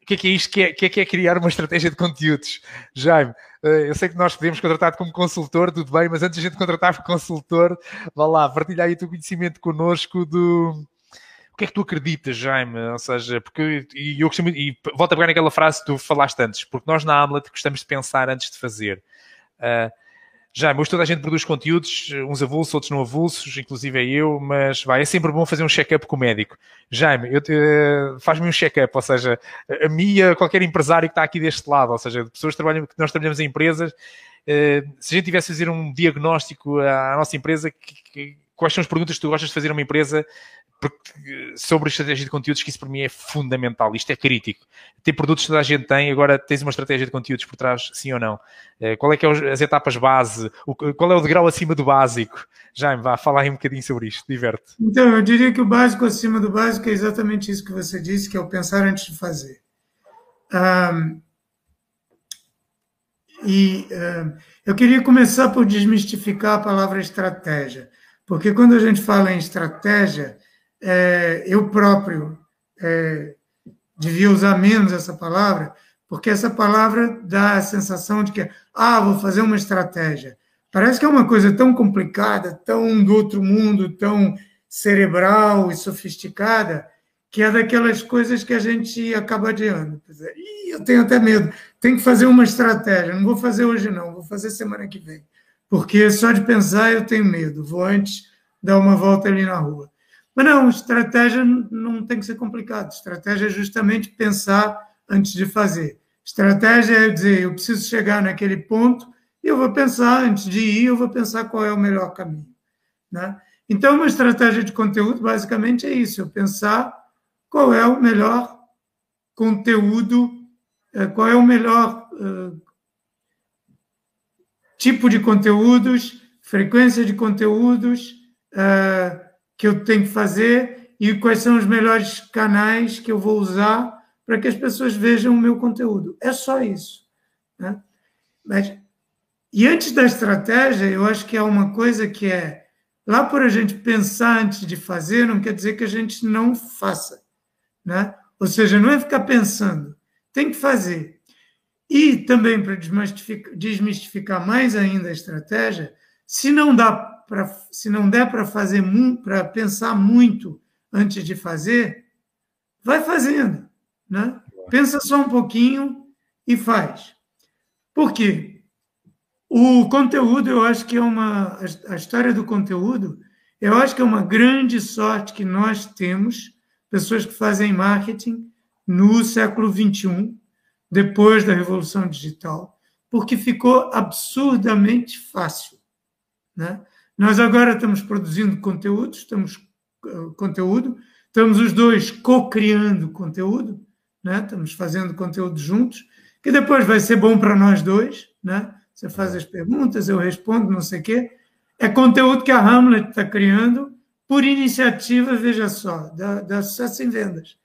o que é que é isto? O que é, que é, que é criar uma estratégia de conteúdos? Jaime, eh, eu sei que nós podemos contratar como consultor, tudo bem, mas antes de a gente contratar como consultor, vá lá, partilha aí o teu conhecimento connosco do o que é que tu acreditas, Jaime? Ou seja, porque e eu costumo, e volto a pegar naquela frase que tu falaste antes, porque nós na Hamlet gostamos de pensar antes de fazer. Uh, Jaime, hoje toda a gente produz conteúdos, uns avulsos, outros não avulsos, inclusive é eu, mas vai, é sempre bom fazer um check-up com o médico. Jaime, uh, faz-me um check-up, ou seja, a mim a qualquer empresário que está aqui deste lado, ou seja, pessoas que, trabalham, que nós trabalhamos em empresas, uh, se a gente tivesse a fazer um diagnóstico à nossa empresa, que, que, quais são as perguntas que tu gostas de fazer a uma empresa porque, sobre estratégia de conteúdos, que isso para mim é fundamental, isto é crítico. Tem produtos que toda a gente tem, agora tens uma estratégia de conteúdos por trás, sim ou não? Eh, qual é que é as etapas base? Qual é o degrau acima do básico? Jaime, vá, falar aí um bocadinho sobre isto, diverte. Então, eu diria que o básico acima do básico é exatamente isso que você disse, que é o pensar antes de fazer. Um, e eu queria começar por desmistificar a palavra estratégia, porque quando a gente fala em estratégia, é, eu próprio é, devia usar menos essa palavra, porque essa palavra dá a sensação de que, ah, vou fazer uma estratégia. Parece que é uma coisa tão complicada, tão do outro mundo, tão cerebral e sofisticada, que é daquelas coisas que a gente acaba adiando. Ih, eu tenho até medo, tem que fazer uma estratégia, não vou fazer hoje não, vou fazer semana que vem. Porque só de pensar eu tenho medo, vou antes dar uma volta ali na rua. Mas não, estratégia não tem que ser complicado. Estratégia é justamente pensar antes de fazer. Estratégia é dizer, eu preciso chegar naquele ponto e eu vou pensar, antes de ir, eu vou pensar qual é o melhor caminho. Né? Então, uma estratégia de conteúdo basicamente é isso, eu pensar qual é o melhor conteúdo, é, qual é o melhor uh, tipo de conteúdos, frequência de conteúdos, uh, que eu tenho que fazer e quais são os melhores canais que eu vou usar para que as pessoas vejam o meu conteúdo. É só isso. Né? Mas, e antes da estratégia, eu acho que há uma coisa que é lá por a gente pensar antes de fazer, não quer dizer que a gente não faça. Né? Ou seja, não é ficar pensando, tem que fazer. E também para desmistificar, mais ainda a estratégia, se não dá se não der para fazer para pensar muito antes de fazer, vai fazendo, né? Pensa só um pouquinho e faz. Por quê? O conteúdo, eu acho que é uma a história do conteúdo, eu acho que é uma grande sorte que nós temos, pessoas que fazem marketing no século 21, depois da revolução digital, porque ficou absurdamente fácil, né? Nós agora estamos produzindo conteúdo, estamos uh, conteúdo, estamos os dois co-criando conteúdo, né? Estamos fazendo conteúdo juntos, que depois vai ser bom para nós dois, né? Você faz as perguntas, eu respondo, não sei o quê. É conteúdo que a Hamlet está criando por iniciativa, veja só, da, da Sucesso em Vendas.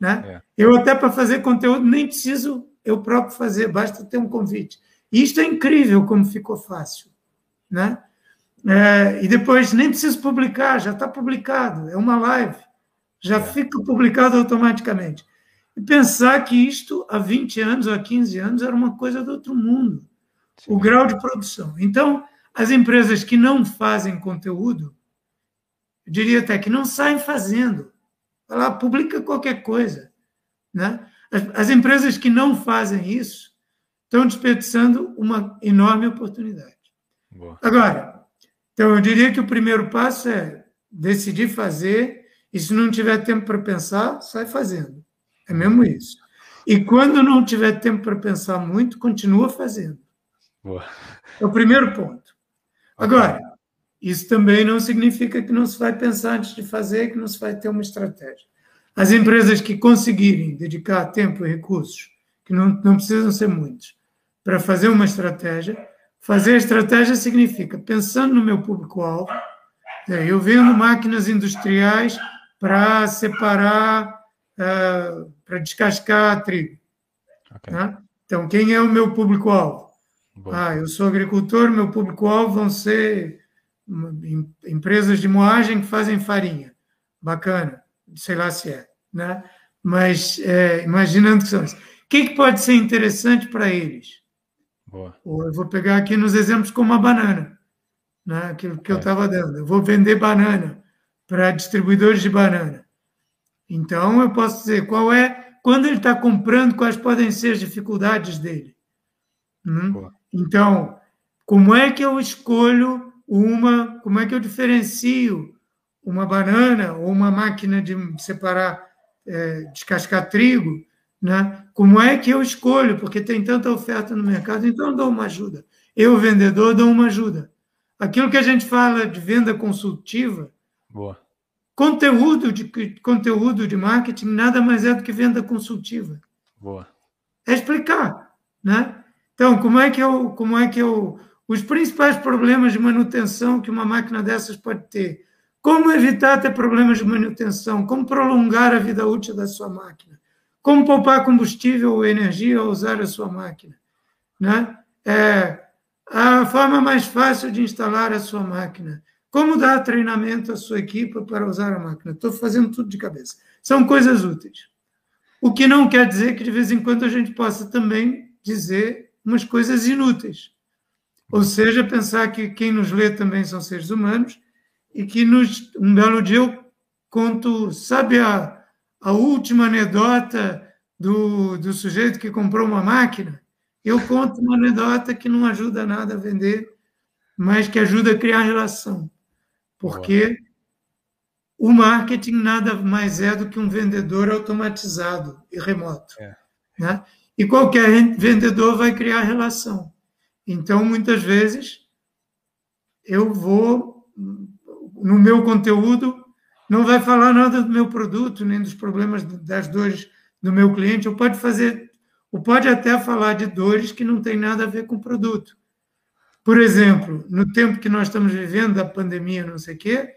Né? É. Eu até para fazer conteúdo nem preciso eu próprio fazer, basta ter um convite. E isto é incrível como ficou fácil. Né? É, e depois nem preciso publicar, já está publicado, é uma live, já é. fica publicado automaticamente. E pensar que isto há 20 anos ou há 15 anos era uma coisa do outro mundo, Sim. o grau de produção. Então, as empresas que não fazem conteúdo, eu diria até que não saem fazendo. Vai lá, publica qualquer coisa. Né? As, as empresas que não fazem isso estão desperdiçando uma enorme oportunidade. Boa. Agora, então eu diria que o primeiro passo é decidir fazer, e se não tiver tempo para pensar, sai fazendo. É mesmo isso. E quando não tiver tempo para pensar muito, continua fazendo. Boa. É o primeiro ponto. Agora, isso também não significa que não se vai pensar antes de fazer, que não se vai ter uma estratégia. As empresas que conseguirem dedicar tempo e recursos, que não, não precisam ser muitos, para fazer uma estratégia, fazer a estratégia significa, pensando no meu público-alvo, é, eu vendo máquinas industriais para separar, uh, para descascar trigo. Okay. Né? Então, quem é o meu público-alvo? Ah, eu sou agricultor, meu público-alvo vão ser empresas de moagem que fazem farinha. Bacana, sei lá se é, né? Mas é, imaginando que são isso. O que, que pode ser interessante para eles? Boa. Eu vou pegar aqui nos exemplos como a banana, né? aquilo que é. eu estava dando. Eu vou vender banana para distribuidores de banana. Então, eu posso dizer qual é, quando ele está comprando, quais podem ser as dificuldades dele. Hum? Então, como é que eu escolho uma, como é que eu diferencio uma banana ou uma máquina de separar, é, descascar trigo, né? Como é que eu escolho? Porque tem tanta oferta no mercado, então eu dou uma ajuda. Eu, vendedor, dou uma ajuda. Aquilo que a gente fala de venda consultiva, Boa. conteúdo de conteúdo de marketing nada mais é do que venda consultiva. Boa. É explicar, né? Então, como é que eu, como é que eu os principais problemas de manutenção que uma máquina dessas pode ter. Como evitar ter problemas de manutenção? Como prolongar a vida útil da sua máquina? Como poupar combustível ou energia ao usar a sua máquina? Né? É, a forma mais fácil de instalar a sua máquina. Como dar treinamento à sua equipe para usar a máquina? Estou fazendo tudo de cabeça. São coisas úteis. O que não quer dizer que de vez em quando a gente possa também dizer umas coisas inúteis. Ou seja, pensar que quem nos lê também são seres humanos e que nos, um belo dia eu conto, sabe a, a última anedota do, do sujeito que comprou uma máquina? Eu conto uma anedota que não ajuda nada a vender, mas que ajuda a criar relação. Porque Boa. o marketing nada mais é do que um vendedor automatizado e remoto. É. Né? E qualquer vendedor vai criar relação. Então, muitas vezes, eu vou, no meu conteúdo, não vai falar nada do meu produto, nem dos problemas das dores do meu cliente, ou pode fazer, ou pode até falar de dores que não tem nada a ver com o produto. Por exemplo, no tempo que nós estamos vivendo, da pandemia, não sei o quê,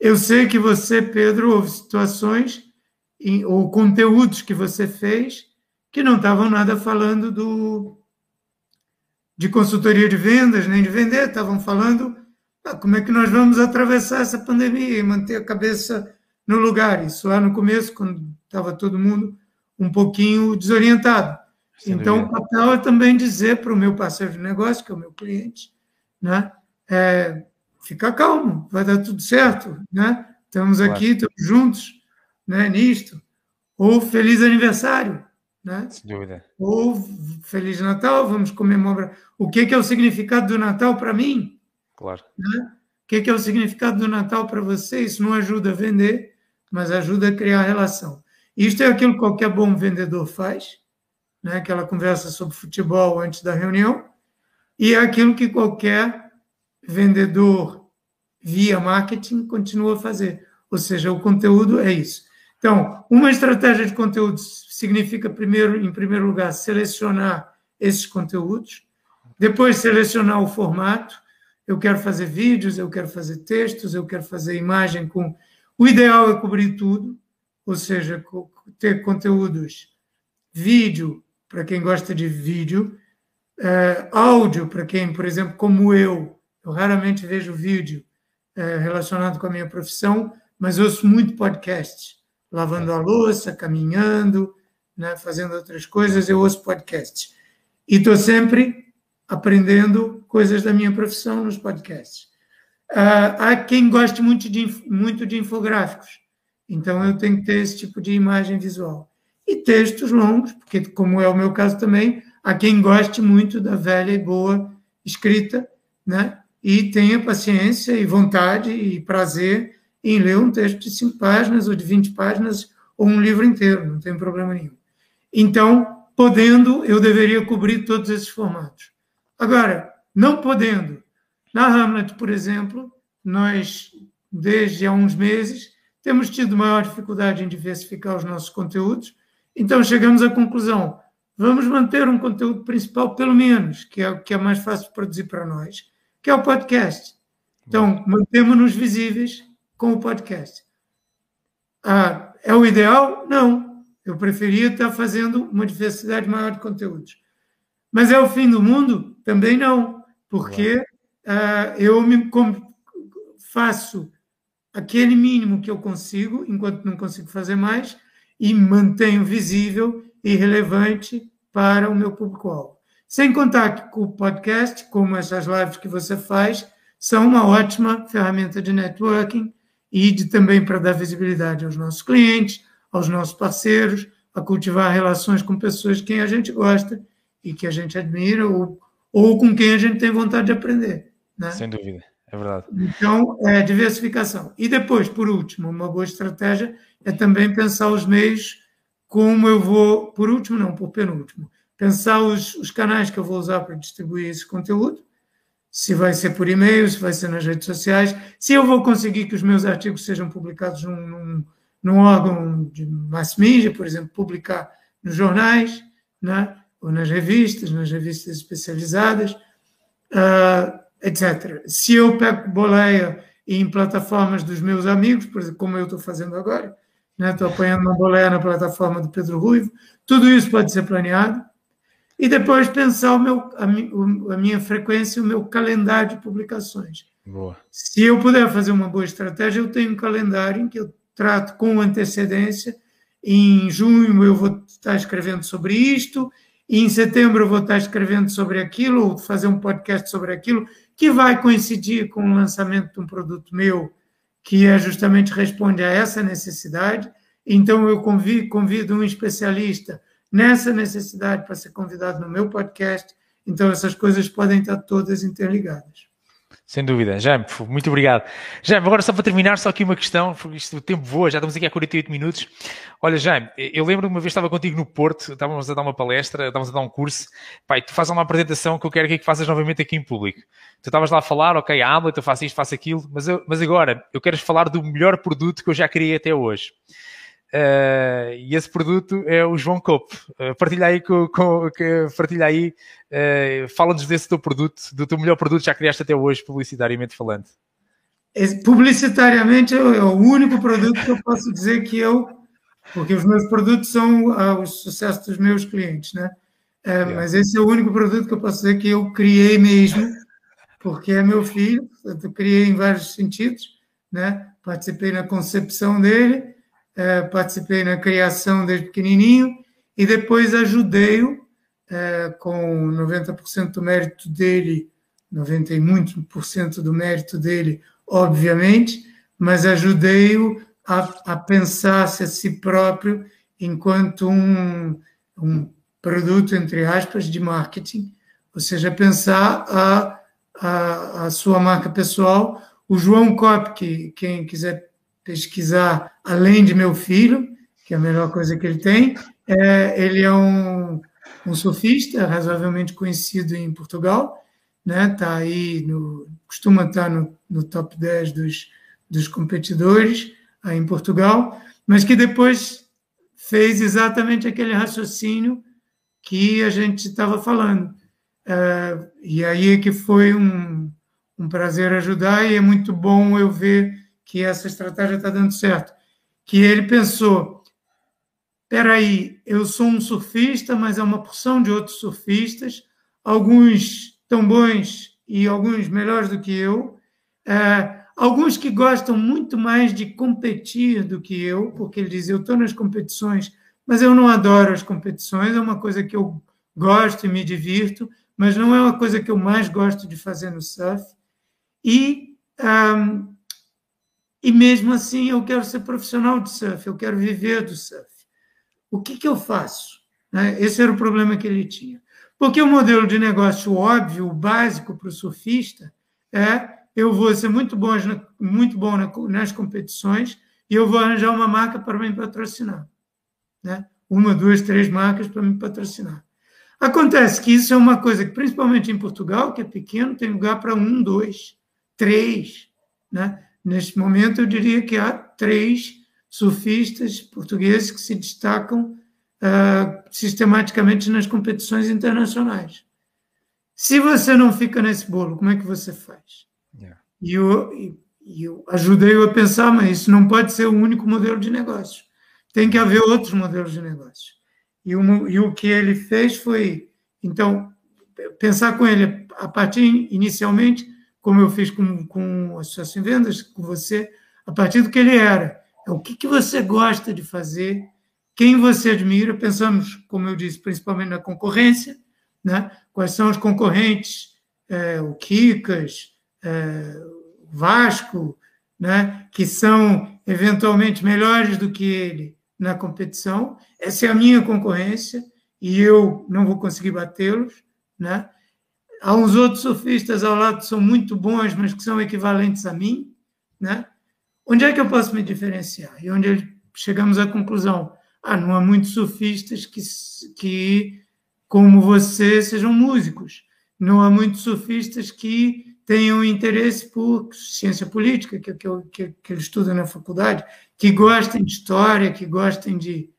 eu sei que você, Pedro, houve situações ou conteúdos que você fez que não estavam nada falando do, de consultoria de vendas, nem de vender, estavam falando como é que nós vamos atravessar essa pandemia e manter a cabeça no lugar. Isso lá no começo, quando estava todo mundo um pouquinho desorientado. Então, o papel é também dizer para o meu parceiro de negócio, que é o meu cliente, né? É, fica calmo, vai dar tudo certo, né? Estamos aqui, estamos juntos, né? Nisto. Ou feliz aniversário, né? Sem dúvida. Ou Feliz Natal, vamos comemorar. O que, que é o significado do Natal para mim? Claro. Né? O que, que é o significado do Natal para você? Isso não ajuda a vender, mas ajuda a criar relação. Isto é aquilo que qualquer bom vendedor faz, né? aquela conversa sobre futebol antes da reunião, e é aquilo que qualquer vendedor via marketing continua a fazer. Ou seja, o conteúdo é isso. Então, uma estratégia de conteúdo significa, primeiro, em primeiro lugar, selecionar esses conteúdos, depois selecionar o formato. Eu quero fazer vídeos, eu quero fazer textos, eu quero fazer imagem com. O ideal é cobrir tudo, ou seja, ter conteúdos, vídeo, para quem gosta de vídeo, é, áudio, para quem, por exemplo, como eu, eu raramente vejo vídeo é, relacionado com a minha profissão, mas ouço muito podcast lavando a louça, caminhando, né, fazendo outras coisas, eu ouço podcasts. E estou sempre aprendendo coisas da minha profissão nos podcasts. Uh, há quem goste muito de, muito de infográficos, então eu tenho que ter esse tipo de imagem visual. E textos longos, porque, como é o meu caso também, há quem goste muito da velha e boa escrita, né? e tenha paciência e vontade e prazer em ler um texto de cinco páginas ou de 20 páginas ou um livro inteiro, não tem problema nenhum. Então, podendo, eu deveria cobrir todos esses formatos. Agora, não podendo, na Hamlet, por exemplo, nós, desde há uns meses, temos tido maior dificuldade em diversificar os nossos conteúdos, então chegamos à conclusão: vamos manter um conteúdo principal, pelo menos, que é o que é mais fácil de produzir para nós, que é o podcast. Então, mantemos-nos visíveis, com o podcast. Ah, é o ideal? Não. Eu preferia estar fazendo uma diversidade maior de conteúdos. Mas é o fim do mundo? Também não, porque ah, eu me faço aquele mínimo que eu consigo, enquanto não consigo fazer mais, e mantenho visível e relevante para o meu público-alvo. Sem contar que o podcast, como essas lives que você faz, são uma ótima ferramenta de networking e de, também para dar visibilidade aos nossos clientes, aos nossos parceiros, a cultivar relações com pessoas de quem a gente gosta e que a gente admira ou, ou com quem a gente tem vontade de aprender. Né? Sem dúvida, é verdade. Então, é diversificação. E depois, por último, uma boa estratégia é também pensar os meios como eu vou, por último, não, por penúltimo, pensar os, os canais que eu vou usar para distribuir esse conteúdo se vai ser por e-mail, se vai ser nas redes sociais, se eu vou conseguir que os meus artigos sejam publicados num, num, num órgão de mass media, por exemplo, publicar nos jornais, né? Ou nas revistas, nas revistas especializadas, uh, etc. Se eu pego boleia em plataformas dos meus amigos, por exemplo, como eu estou fazendo agora, estou né? apanhando uma boleia na plataforma do Pedro Ruivo, tudo isso pode ser planeado e depois pensar o meu, a, a minha frequência, o meu calendário de publicações. Boa. Se eu puder fazer uma boa estratégia, eu tenho um calendário em que eu trato com antecedência. Em junho eu vou estar escrevendo sobre isto, e em setembro vou estar escrevendo sobre aquilo, ou fazer um podcast sobre aquilo, que vai coincidir com o lançamento de um produto meu, que é justamente responde a essa necessidade. Então eu convido, convido um especialista nessa necessidade para ser convidado no meu podcast. Então, essas coisas podem estar todas interligadas. Sem dúvida. Jaime, muito obrigado. Jaime, agora só para terminar, só aqui uma questão, porque isto, o tempo voa, já estamos aqui há 48 minutos. Olha, Jaime, eu lembro uma vez estava contigo no Porto, estávamos a dar uma palestra, estávamos a dar um curso, pai, tu fazes uma apresentação que eu quero que faças novamente aqui em público. Tu estavas lá a falar, ok, a eu faço isto, faço aquilo, mas, eu, mas agora eu quero falar do melhor produto que eu já criei até hoje. Uh, e esse produto é o João Cope. Uh, partilha aí, com, com, partilha aí uh, fala-nos desse teu produto, do teu melhor produto que já criaste até hoje, publicitariamente falando. Publicitariamente é o único produto que eu posso dizer que eu, porque os meus produtos são uh, o sucesso dos meus clientes, né? Yeah. Mas esse é o único produto que eu posso dizer que eu criei mesmo, porque é meu filho, eu criei em vários sentidos, né? Participei na concepção dele, uh, participei na criação desde pequenininho e depois ajudei-o uh, com 90% do mérito dele, 90 e muito por cento do mérito dele, obviamente, mas ajudei-o a, a pensar-se a si próprio enquanto um, um produto, entre aspas, de marketing, ou seja, pensar a, a, a sua marca pessoal. O João Cop, que quem quiser pesquisar além de meu filho, que é a melhor coisa que ele tem. É, ele é um, um surfista razoavelmente conhecido em Portugal, né? Tá aí no, costuma estar no, no top 10 dos, dos competidores aí em Portugal, mas que depois fez exatamente aquele raciocínio que a gente estava falando. É, e aí é que foi um, um prazer ajudar e é muito bom eu ver que essa estratégia está dando certo. Que ele pensou, peraí, eu sou um surfista, mas é uma porção de outros surfistas, alguns tão bons e alguns melhores do que eu, é, alguns que gostam muito mais de competir do que eu, porque ele diz, eu estou nas competições, mas eu não adoro as competições, é uma coisa que eu gosto e me divirto, mas não é uma coisa que eu mais gosto de fazer no surf. E, um, e mesmo assim eu quero ser profissional de surf, eu quero viver do surf. O que, que eu faço? Né? Esse era o problema que ele tinha. Porque o modelo de negócio óbvio, básico para o surfista, é eu vou ser muito bom, muito bom nas competições e eu vou arranjar uma marca para me patrocinar. Né? Uma, duas, três marcas para me patrocinar. Acontece que isso é uma coisa que, principalmente em Portugal, que é pequeno, tem lugar para um, dois, três. Né? Neste momento, eu diria que há três surfistas portugueses que se destacam uh, sistematicamente nas competições internacionais. Se você não fica nesse bolo, como é que você faz? Yeah. E eu, eu ajudei a pensar, mas isso não pode ser o único modelo de negócio. Tem que haver outros modelos de negócio. E, o, e o que ele fez foi, então, pensar com ele a partir, inicialmente, como eu fiz com, com a Associação de Vendas, com você, a partir do que ele era. É o que, que você gosta de fazer, quem você admira. Pensamos, como eu disse, principalmente na concorrência, né? quais são os concorrentes, é, o Kikas, é, Vasco, né? que são eventualmente melhores do que ele na competição. Essa é a minha concorrência e eu não vou conseguir batê-los. Né? Há uns outros surfistas ao lado que são muito bons, mas que são equivalentes a mim, né? Onde é que eu posso me diferenciar? E onde chegamos à conclusão, ah, não há muitos surfistas que, que como você, sejam músicos. Não há muitos surfistas que tenham interesse por ciência política, que, que, que, que ele estuda na faculdade, que gostem de história, que gostem de.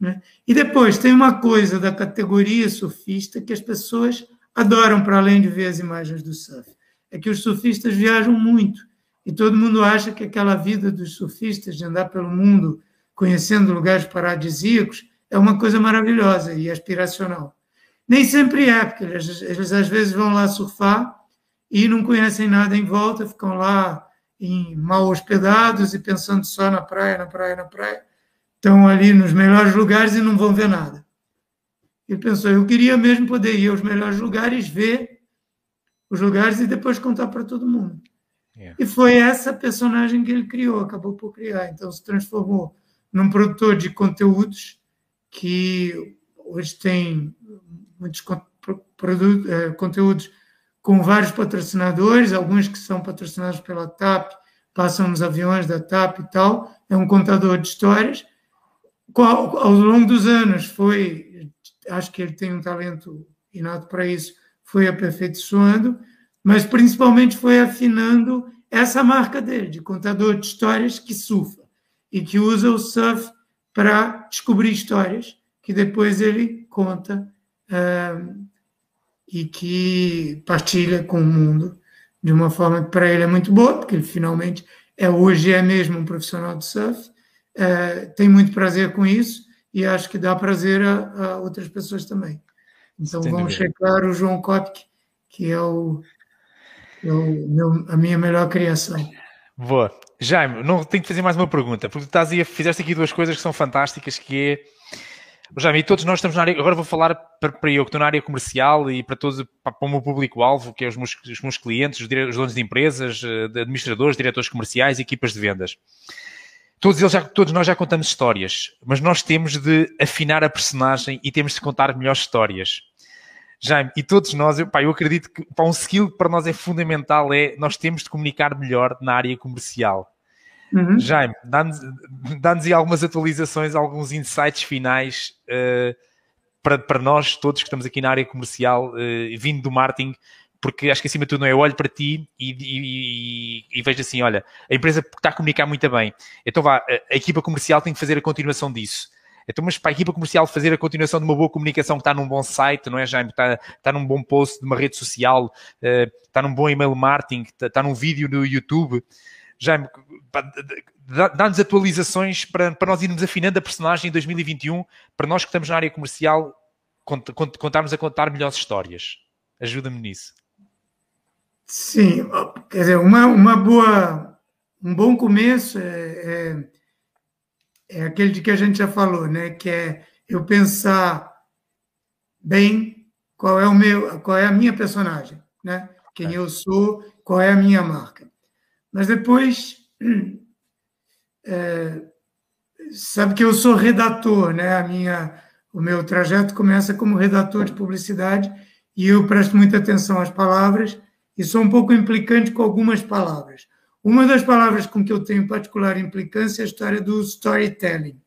Né? E depois tem uma coisa da categoria surfista que as pessoas adoram para além de ver as imagens do surf. É que os surfistas viajam muito e todo mundo acha que aquela vida dos surfistas de andar pelo mundo conhecendo lugares paradisíacos é uma coisa maravilhosa e aspiracional. Nem sempre é, porque eles, eles às vezes vão lá surfar e não conhecem nada em volta, ficam lá em mal hospedados e pensando só na praia, na praia, na praia. Estão ali nos melhores lugares e não vão ver nada. Ele pensou, eu queria mesmo poder ir aos melhores lugares, ver os lugares e depois contar para todo mundo. Yeah. E foi essa personagem que ele criou, acabou por criar. Então se transformou num produtor de conteúdos que hoje tem muitos eh, conteúdos com vários patrocinadores, alguns que são patrocinados pela TAP, passam nos aviões da TAP e tal. É um contador de histórias. Ao longo dos anos foi acho que ele tem um talento inato para isso, foi aperfeiçoando, mas principalmente foi afinando essa marca dele, de contador de histórias que surfa e que usa o surf para descobrir histórias que depois ele conta uh, e que partilha com o mundo de uma forma que para ele é muito boa, porque ele finalmente é hoje é mesmo um profissional de surf, uh, tem muito prazer com isso e acho que dá prazer a, a outras pessoas também. Então vamos checar o João Kopke, que é, o, é o meu, a minha melhor criação. Boa. Jaime, não tenho que fazer mais uma pergunta, porque tu estás aí, fizeste aqui duas coisas que são fantásticas, que é Jaime, e todos nós estamos na área, agora vou falar para, para eu que estou na área comercial e para todos, para, para o meu público-alvo, que é os meus, os meus clientes, os, os donos de empresas, eh, de administradores, diretores comerciais, equipas de vendas. Todos, eles já, todos nós já contamos histórias, mas nós temos de afinar a personagem e temos de contar melhores histórias. Jaime, e todos nós, eu, pá, eu acredito que pá, um skill que para nós é fundamental é nós temos de comunicar melhor na área comercial. Uhum. Jaime, dá-nos dá aí algumas atualizações, alguns insights finais uh, para, para nós todos que estamos aqui na área comercial, uh, vindo do marketing, porque acho que acima de tudo não é eu olho para ti e, e, e, vejo assim, olha, a empresa está a comunicar muito bem, então vá, a, equipa comercial tem que fazer a continuação disso. Então, mas para a equipa comercial fazer a continuação de uma boa comunicação que está num bom site, não é, Jaime? Está, está num bom post de uma rede social, uh, está num bom email marketing, está, está num vídeo no YouTube. Jaime, dá-nos atualizações para, para nós irmos afinando a personagem em 2021, para nós que estamos na área comercial, contarmos a contar melhores histórias. Ajuda-me nisso. Sim, quer dizer, uma, uma boa, um bom começo é, é, é aquele de que a gente já falou, né? Que é eu pensar bem qual é o meu, qual é a minha personagem, né? Quem é. eu sou, qual é a minha marca. Mas depois, *clears throat* é, sabe que eu sou redator, né? A minha, o meu trajeto começa como redator de publicidade e eu presto muita atenção às palavras e sou um pouco implicante com algumas palavras. Uma das palavras com que eu tenho particular implicância é a história do storytelling,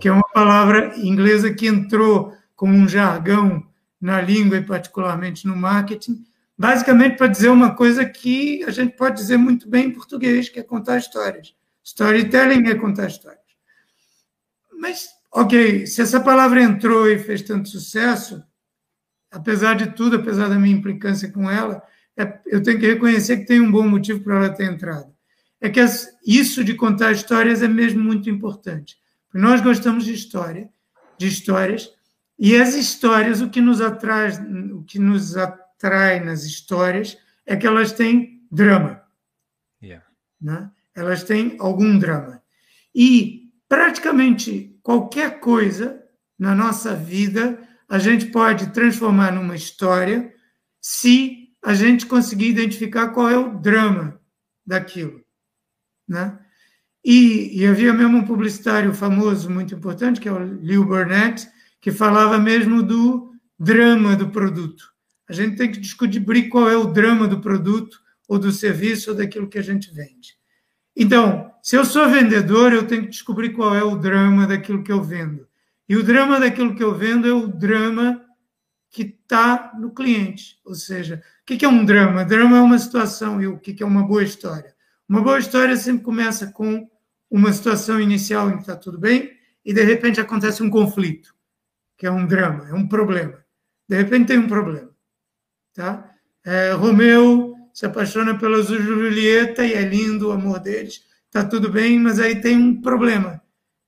que é uma palavra inglesa que entrou como um jargão na língua e particularmente no marketing, basicamente para dizer uma coisa que a gente pode dizer muito bem em português, que é contar histórias. Storytelling é contar histórias. Mas, ok, se essa palavra entrou e fez tanto sucesso, apesar de tudo, apesar da minha implicância com ela, é, eu tenho que reconhecer que tem um bom motivo para ela ter entrado. É que as, isso de contar histórias é mesmo muito importante. Nós gostamos de história, de histórias, e as histórias, o que nos atrai, o que nos atrai atrai nas histórias é que elas têm drama. Yeah. Né? Elas têm algum drama. E praticamente qualquer coisa na nossa vida a gente pode transformar numa história se a gente conseguir identificar qual é o drama daquilo. Né? E, e, havia mesmo um publicitário famoso, muito importante, que é o Leo Burnett, que falava mesmo do drama do produto. A gente tem que descobrir qual é o drama do produto ou do serviço ou daquilo que a gente vende. Então, se eu sou vendedor, eu tenho que descobrir qual é o drama daquilo que eu vendo. E o drama daquilo que eu vendo é o drama que está no cliente. Ou seja, o que é um drama? Drama é uma situação e o que é uma boa história? Uma boa história sempre começa com uma situação inicial em que está tudo bem e de repente acontece um conflito, que é um drama, é um problema. De repente tem um problema. Tá? É, Romeu se apaixona pela Julieta e é lindo o amor deles, tá tudo bem, mas aí tem um problema,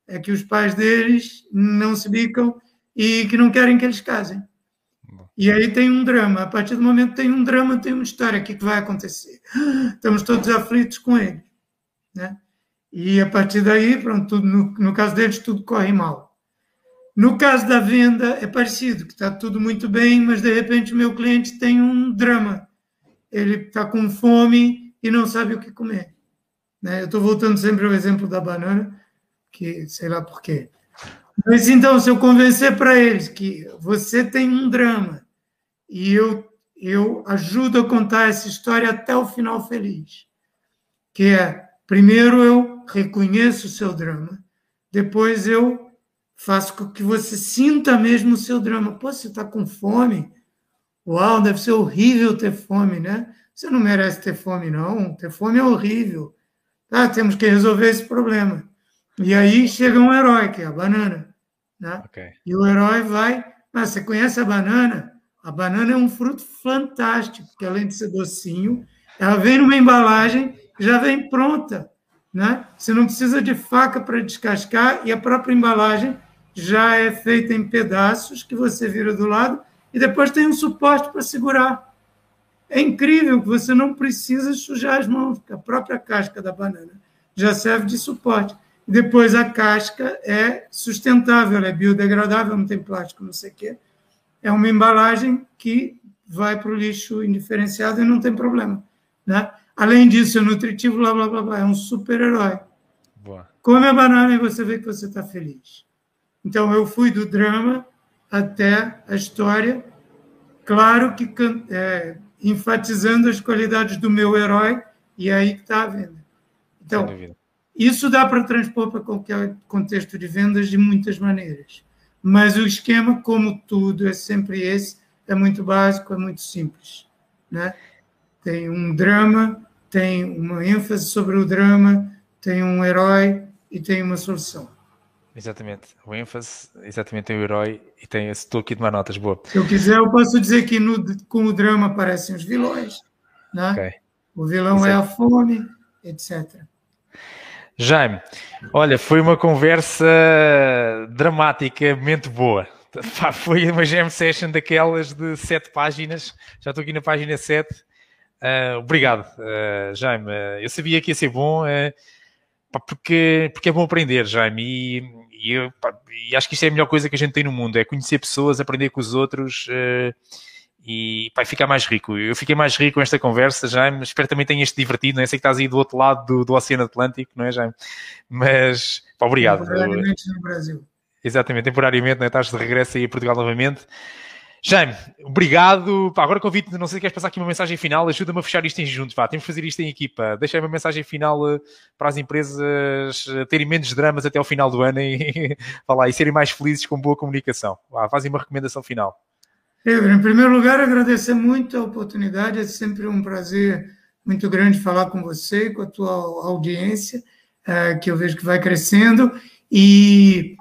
é que os pais deles não se bicam e que não querem que eles casem. E aí tem um drama. A partir do momento tem um drama, tem uma história. O que, que vai acontecer? *gasps* Estamos todos aflitos com ele. Né? E a partir daí, pronto, tudo, no, no caso deles, tudo corre mal. No caso da venda, é parecido, que está tudo muito bem, mas de repente o meu cliente tem um drama. Ele está com fome e não sabe o que comer. Né? Eu estou voltando sempre ao exemplo da banana, que sei lá por quê. Mas então, se eu convencer para eles que você tem um drama e eu, eu ajudo a contar essa história até o final feliz, que é, primeiro eu reconheço o seu drama, depois eu faço com que você sinta mesmo o seu drama. Pô, você está com fome? Uau, deve ser horrível ter fome, né? Você não merece ter fome, não. Ter fome é horrível. Tá, temos que resolver esse problema. E aí chega um herói, que é a banana. Né? Okay. E o herói vai. Ah, você conhece a banana? A banana é um fruto fantástico, que além de ser docinho, ela vem numa embalagem já vem pronta. Né? Você não precisa de faca para descascar e a própria embalagem já é feita em pedaços que você vira do lado e depois tem um suporte para segurar. É incrível que você não precisa sujar as mãos, porque a própria casca da banana já serve de suporte. Depois a casca é sustentável, é biodegradável, não tem plástico, não sei o quê. É uma embalagem que vai para o lixo indiferenciado e não tem problema. Né? Além disso, é nutritivo, blá, blá, blá, blá. É um super-herói. Come a banana e você vê que você está feliz. Então, eu fui do drama até a história, claro que é, enfatizando as qualidades do meu herói, e é aí que está a venda. Então, Isso dá para transpor para qualquer contexto de vendas de muitas maneiras. Mas o esquema, como tudo, é sempre esse, é muito básico, é muito simples. Né? Tem um drama, tem uma ênfase sobre o drama, tem um herói e tem uma solução. Exatamente, o ênfase, exatamente tem o herói e tem esse. Estou aqui de uma notas, boa. Se eu quiser, eu posso dizer que no, com o drama aparecem os vilões, né? Okay. O vilão Exato. é a fome, etc. Jaime, olha, foi uma conversa dramaticamente boa. *laughs* foi uma jam session daquelas de sete páginas. Já estou aqui na página 7. Uh, ah, obrigado, uh, Jaime. Uh, eu sabia que ia ser bom, porque, porque é bom aprender, Jaime. E, e, eu, pá, e, acho que isto é a melhor coisa que a gente tem no mundo: é conhecer pessoas, aprender com os outros e vai ficar mais rico. Eu fiquei mais rico com esta conversa, Jaime. Espero também tenhas-te divertido. Não é? sei que estás aí do outro lado do, do Oceano Atlântico, não é, Jaime? Mas, pá, obrigado. Temporariamente no Brasil. Exatamente, temporariamente, não é? estás de regresso aí a Portugal novamente. Jaime, obrigado. Pá, agora convido, não sei se queres passar aqui uma mensagem final, ajuda-me a fechar isto em juntos. Pá, temos que fazer isto em equipa. Deixa uma mensagem final eh, para as empresas eh, terem menos dramas até ao final do ano e, *laughs* lá, e serem mais felizes com boa comunicação. Vá, fazem uma recomendação final. Em primeiro lugar, agradecer muito a oportunidade. É sempre um prazer muito grande falar com você, com a tua audiência, é, que eu vejo que vai crescendo. E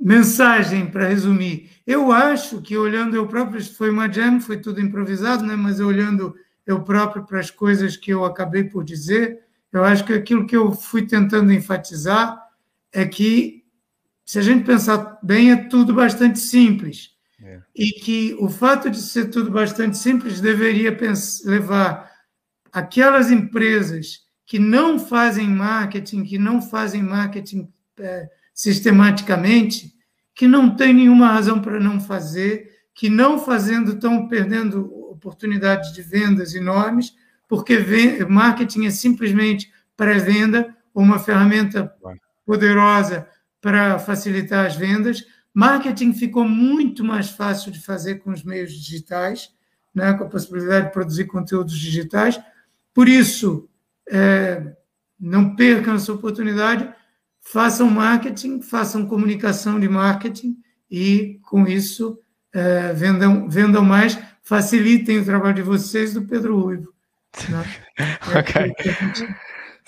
mensagem para resumir. Eu acho que olhando eu próprio, foi uma jam, foi tudo improvisado, né? mas olhando eu próprio para as coisas que eu acabei por dizer, eu acho que aquilo que eu fui tentando enfatizar é que, se a gente pensar bem, é tudo bastante simples. É. E que o fato de ser tudo bastante simples deveria pensar, levar aquelas empresas que não fazem marketing, que não fazem marketing é, sistematicamente, que não tem nenhuma razão para não fazer, que não fazendo estão perdendo oportunidades de vendas enormes, porque marketing é simplesmente pré-venda, uma ferramenta poderosa para facilitar as vendas. Marketing ficou muito mais fácil de fazer com os meios digitais, né, com a possibilidade de produzir conteúdos digitais. Por isso, é, não percam essa oportunidade façam marketing, façam comunicação de marketing e, com isso, é, vendam, vendam mais, facilitem o trabalho de vocês do Pedro Ruivo. Né? ok.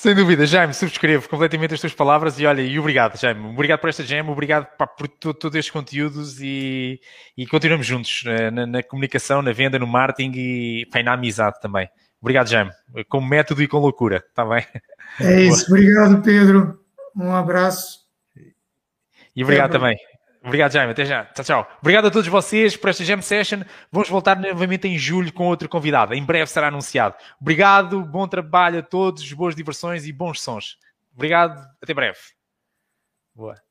Sem dúvida, Jaime, subscrevo completamente as tuas palavras e olha, e obrigado, Jaime. Obrigado por esta gem, obrigado pá, por todos estes conteúdos e, e continuamos juntos na, na, comunicação, na venda, no marketing e pá, na amizade também. Obrigado, Jaime, com método e com loucura, está bem? É isso, obrigado, Pedro. Um abraço. E obrigado também. Obrigado, Jaime. Até já. Tchau, tchau. Obrigado a todos vocês por esta Jam Session. Vamos voltar novamente em julho com outro convidado. Em breve será anunciado. Obrigado, bom trabalho a todos, boas diversões e bons sons. Obrigado, até breve. Boa.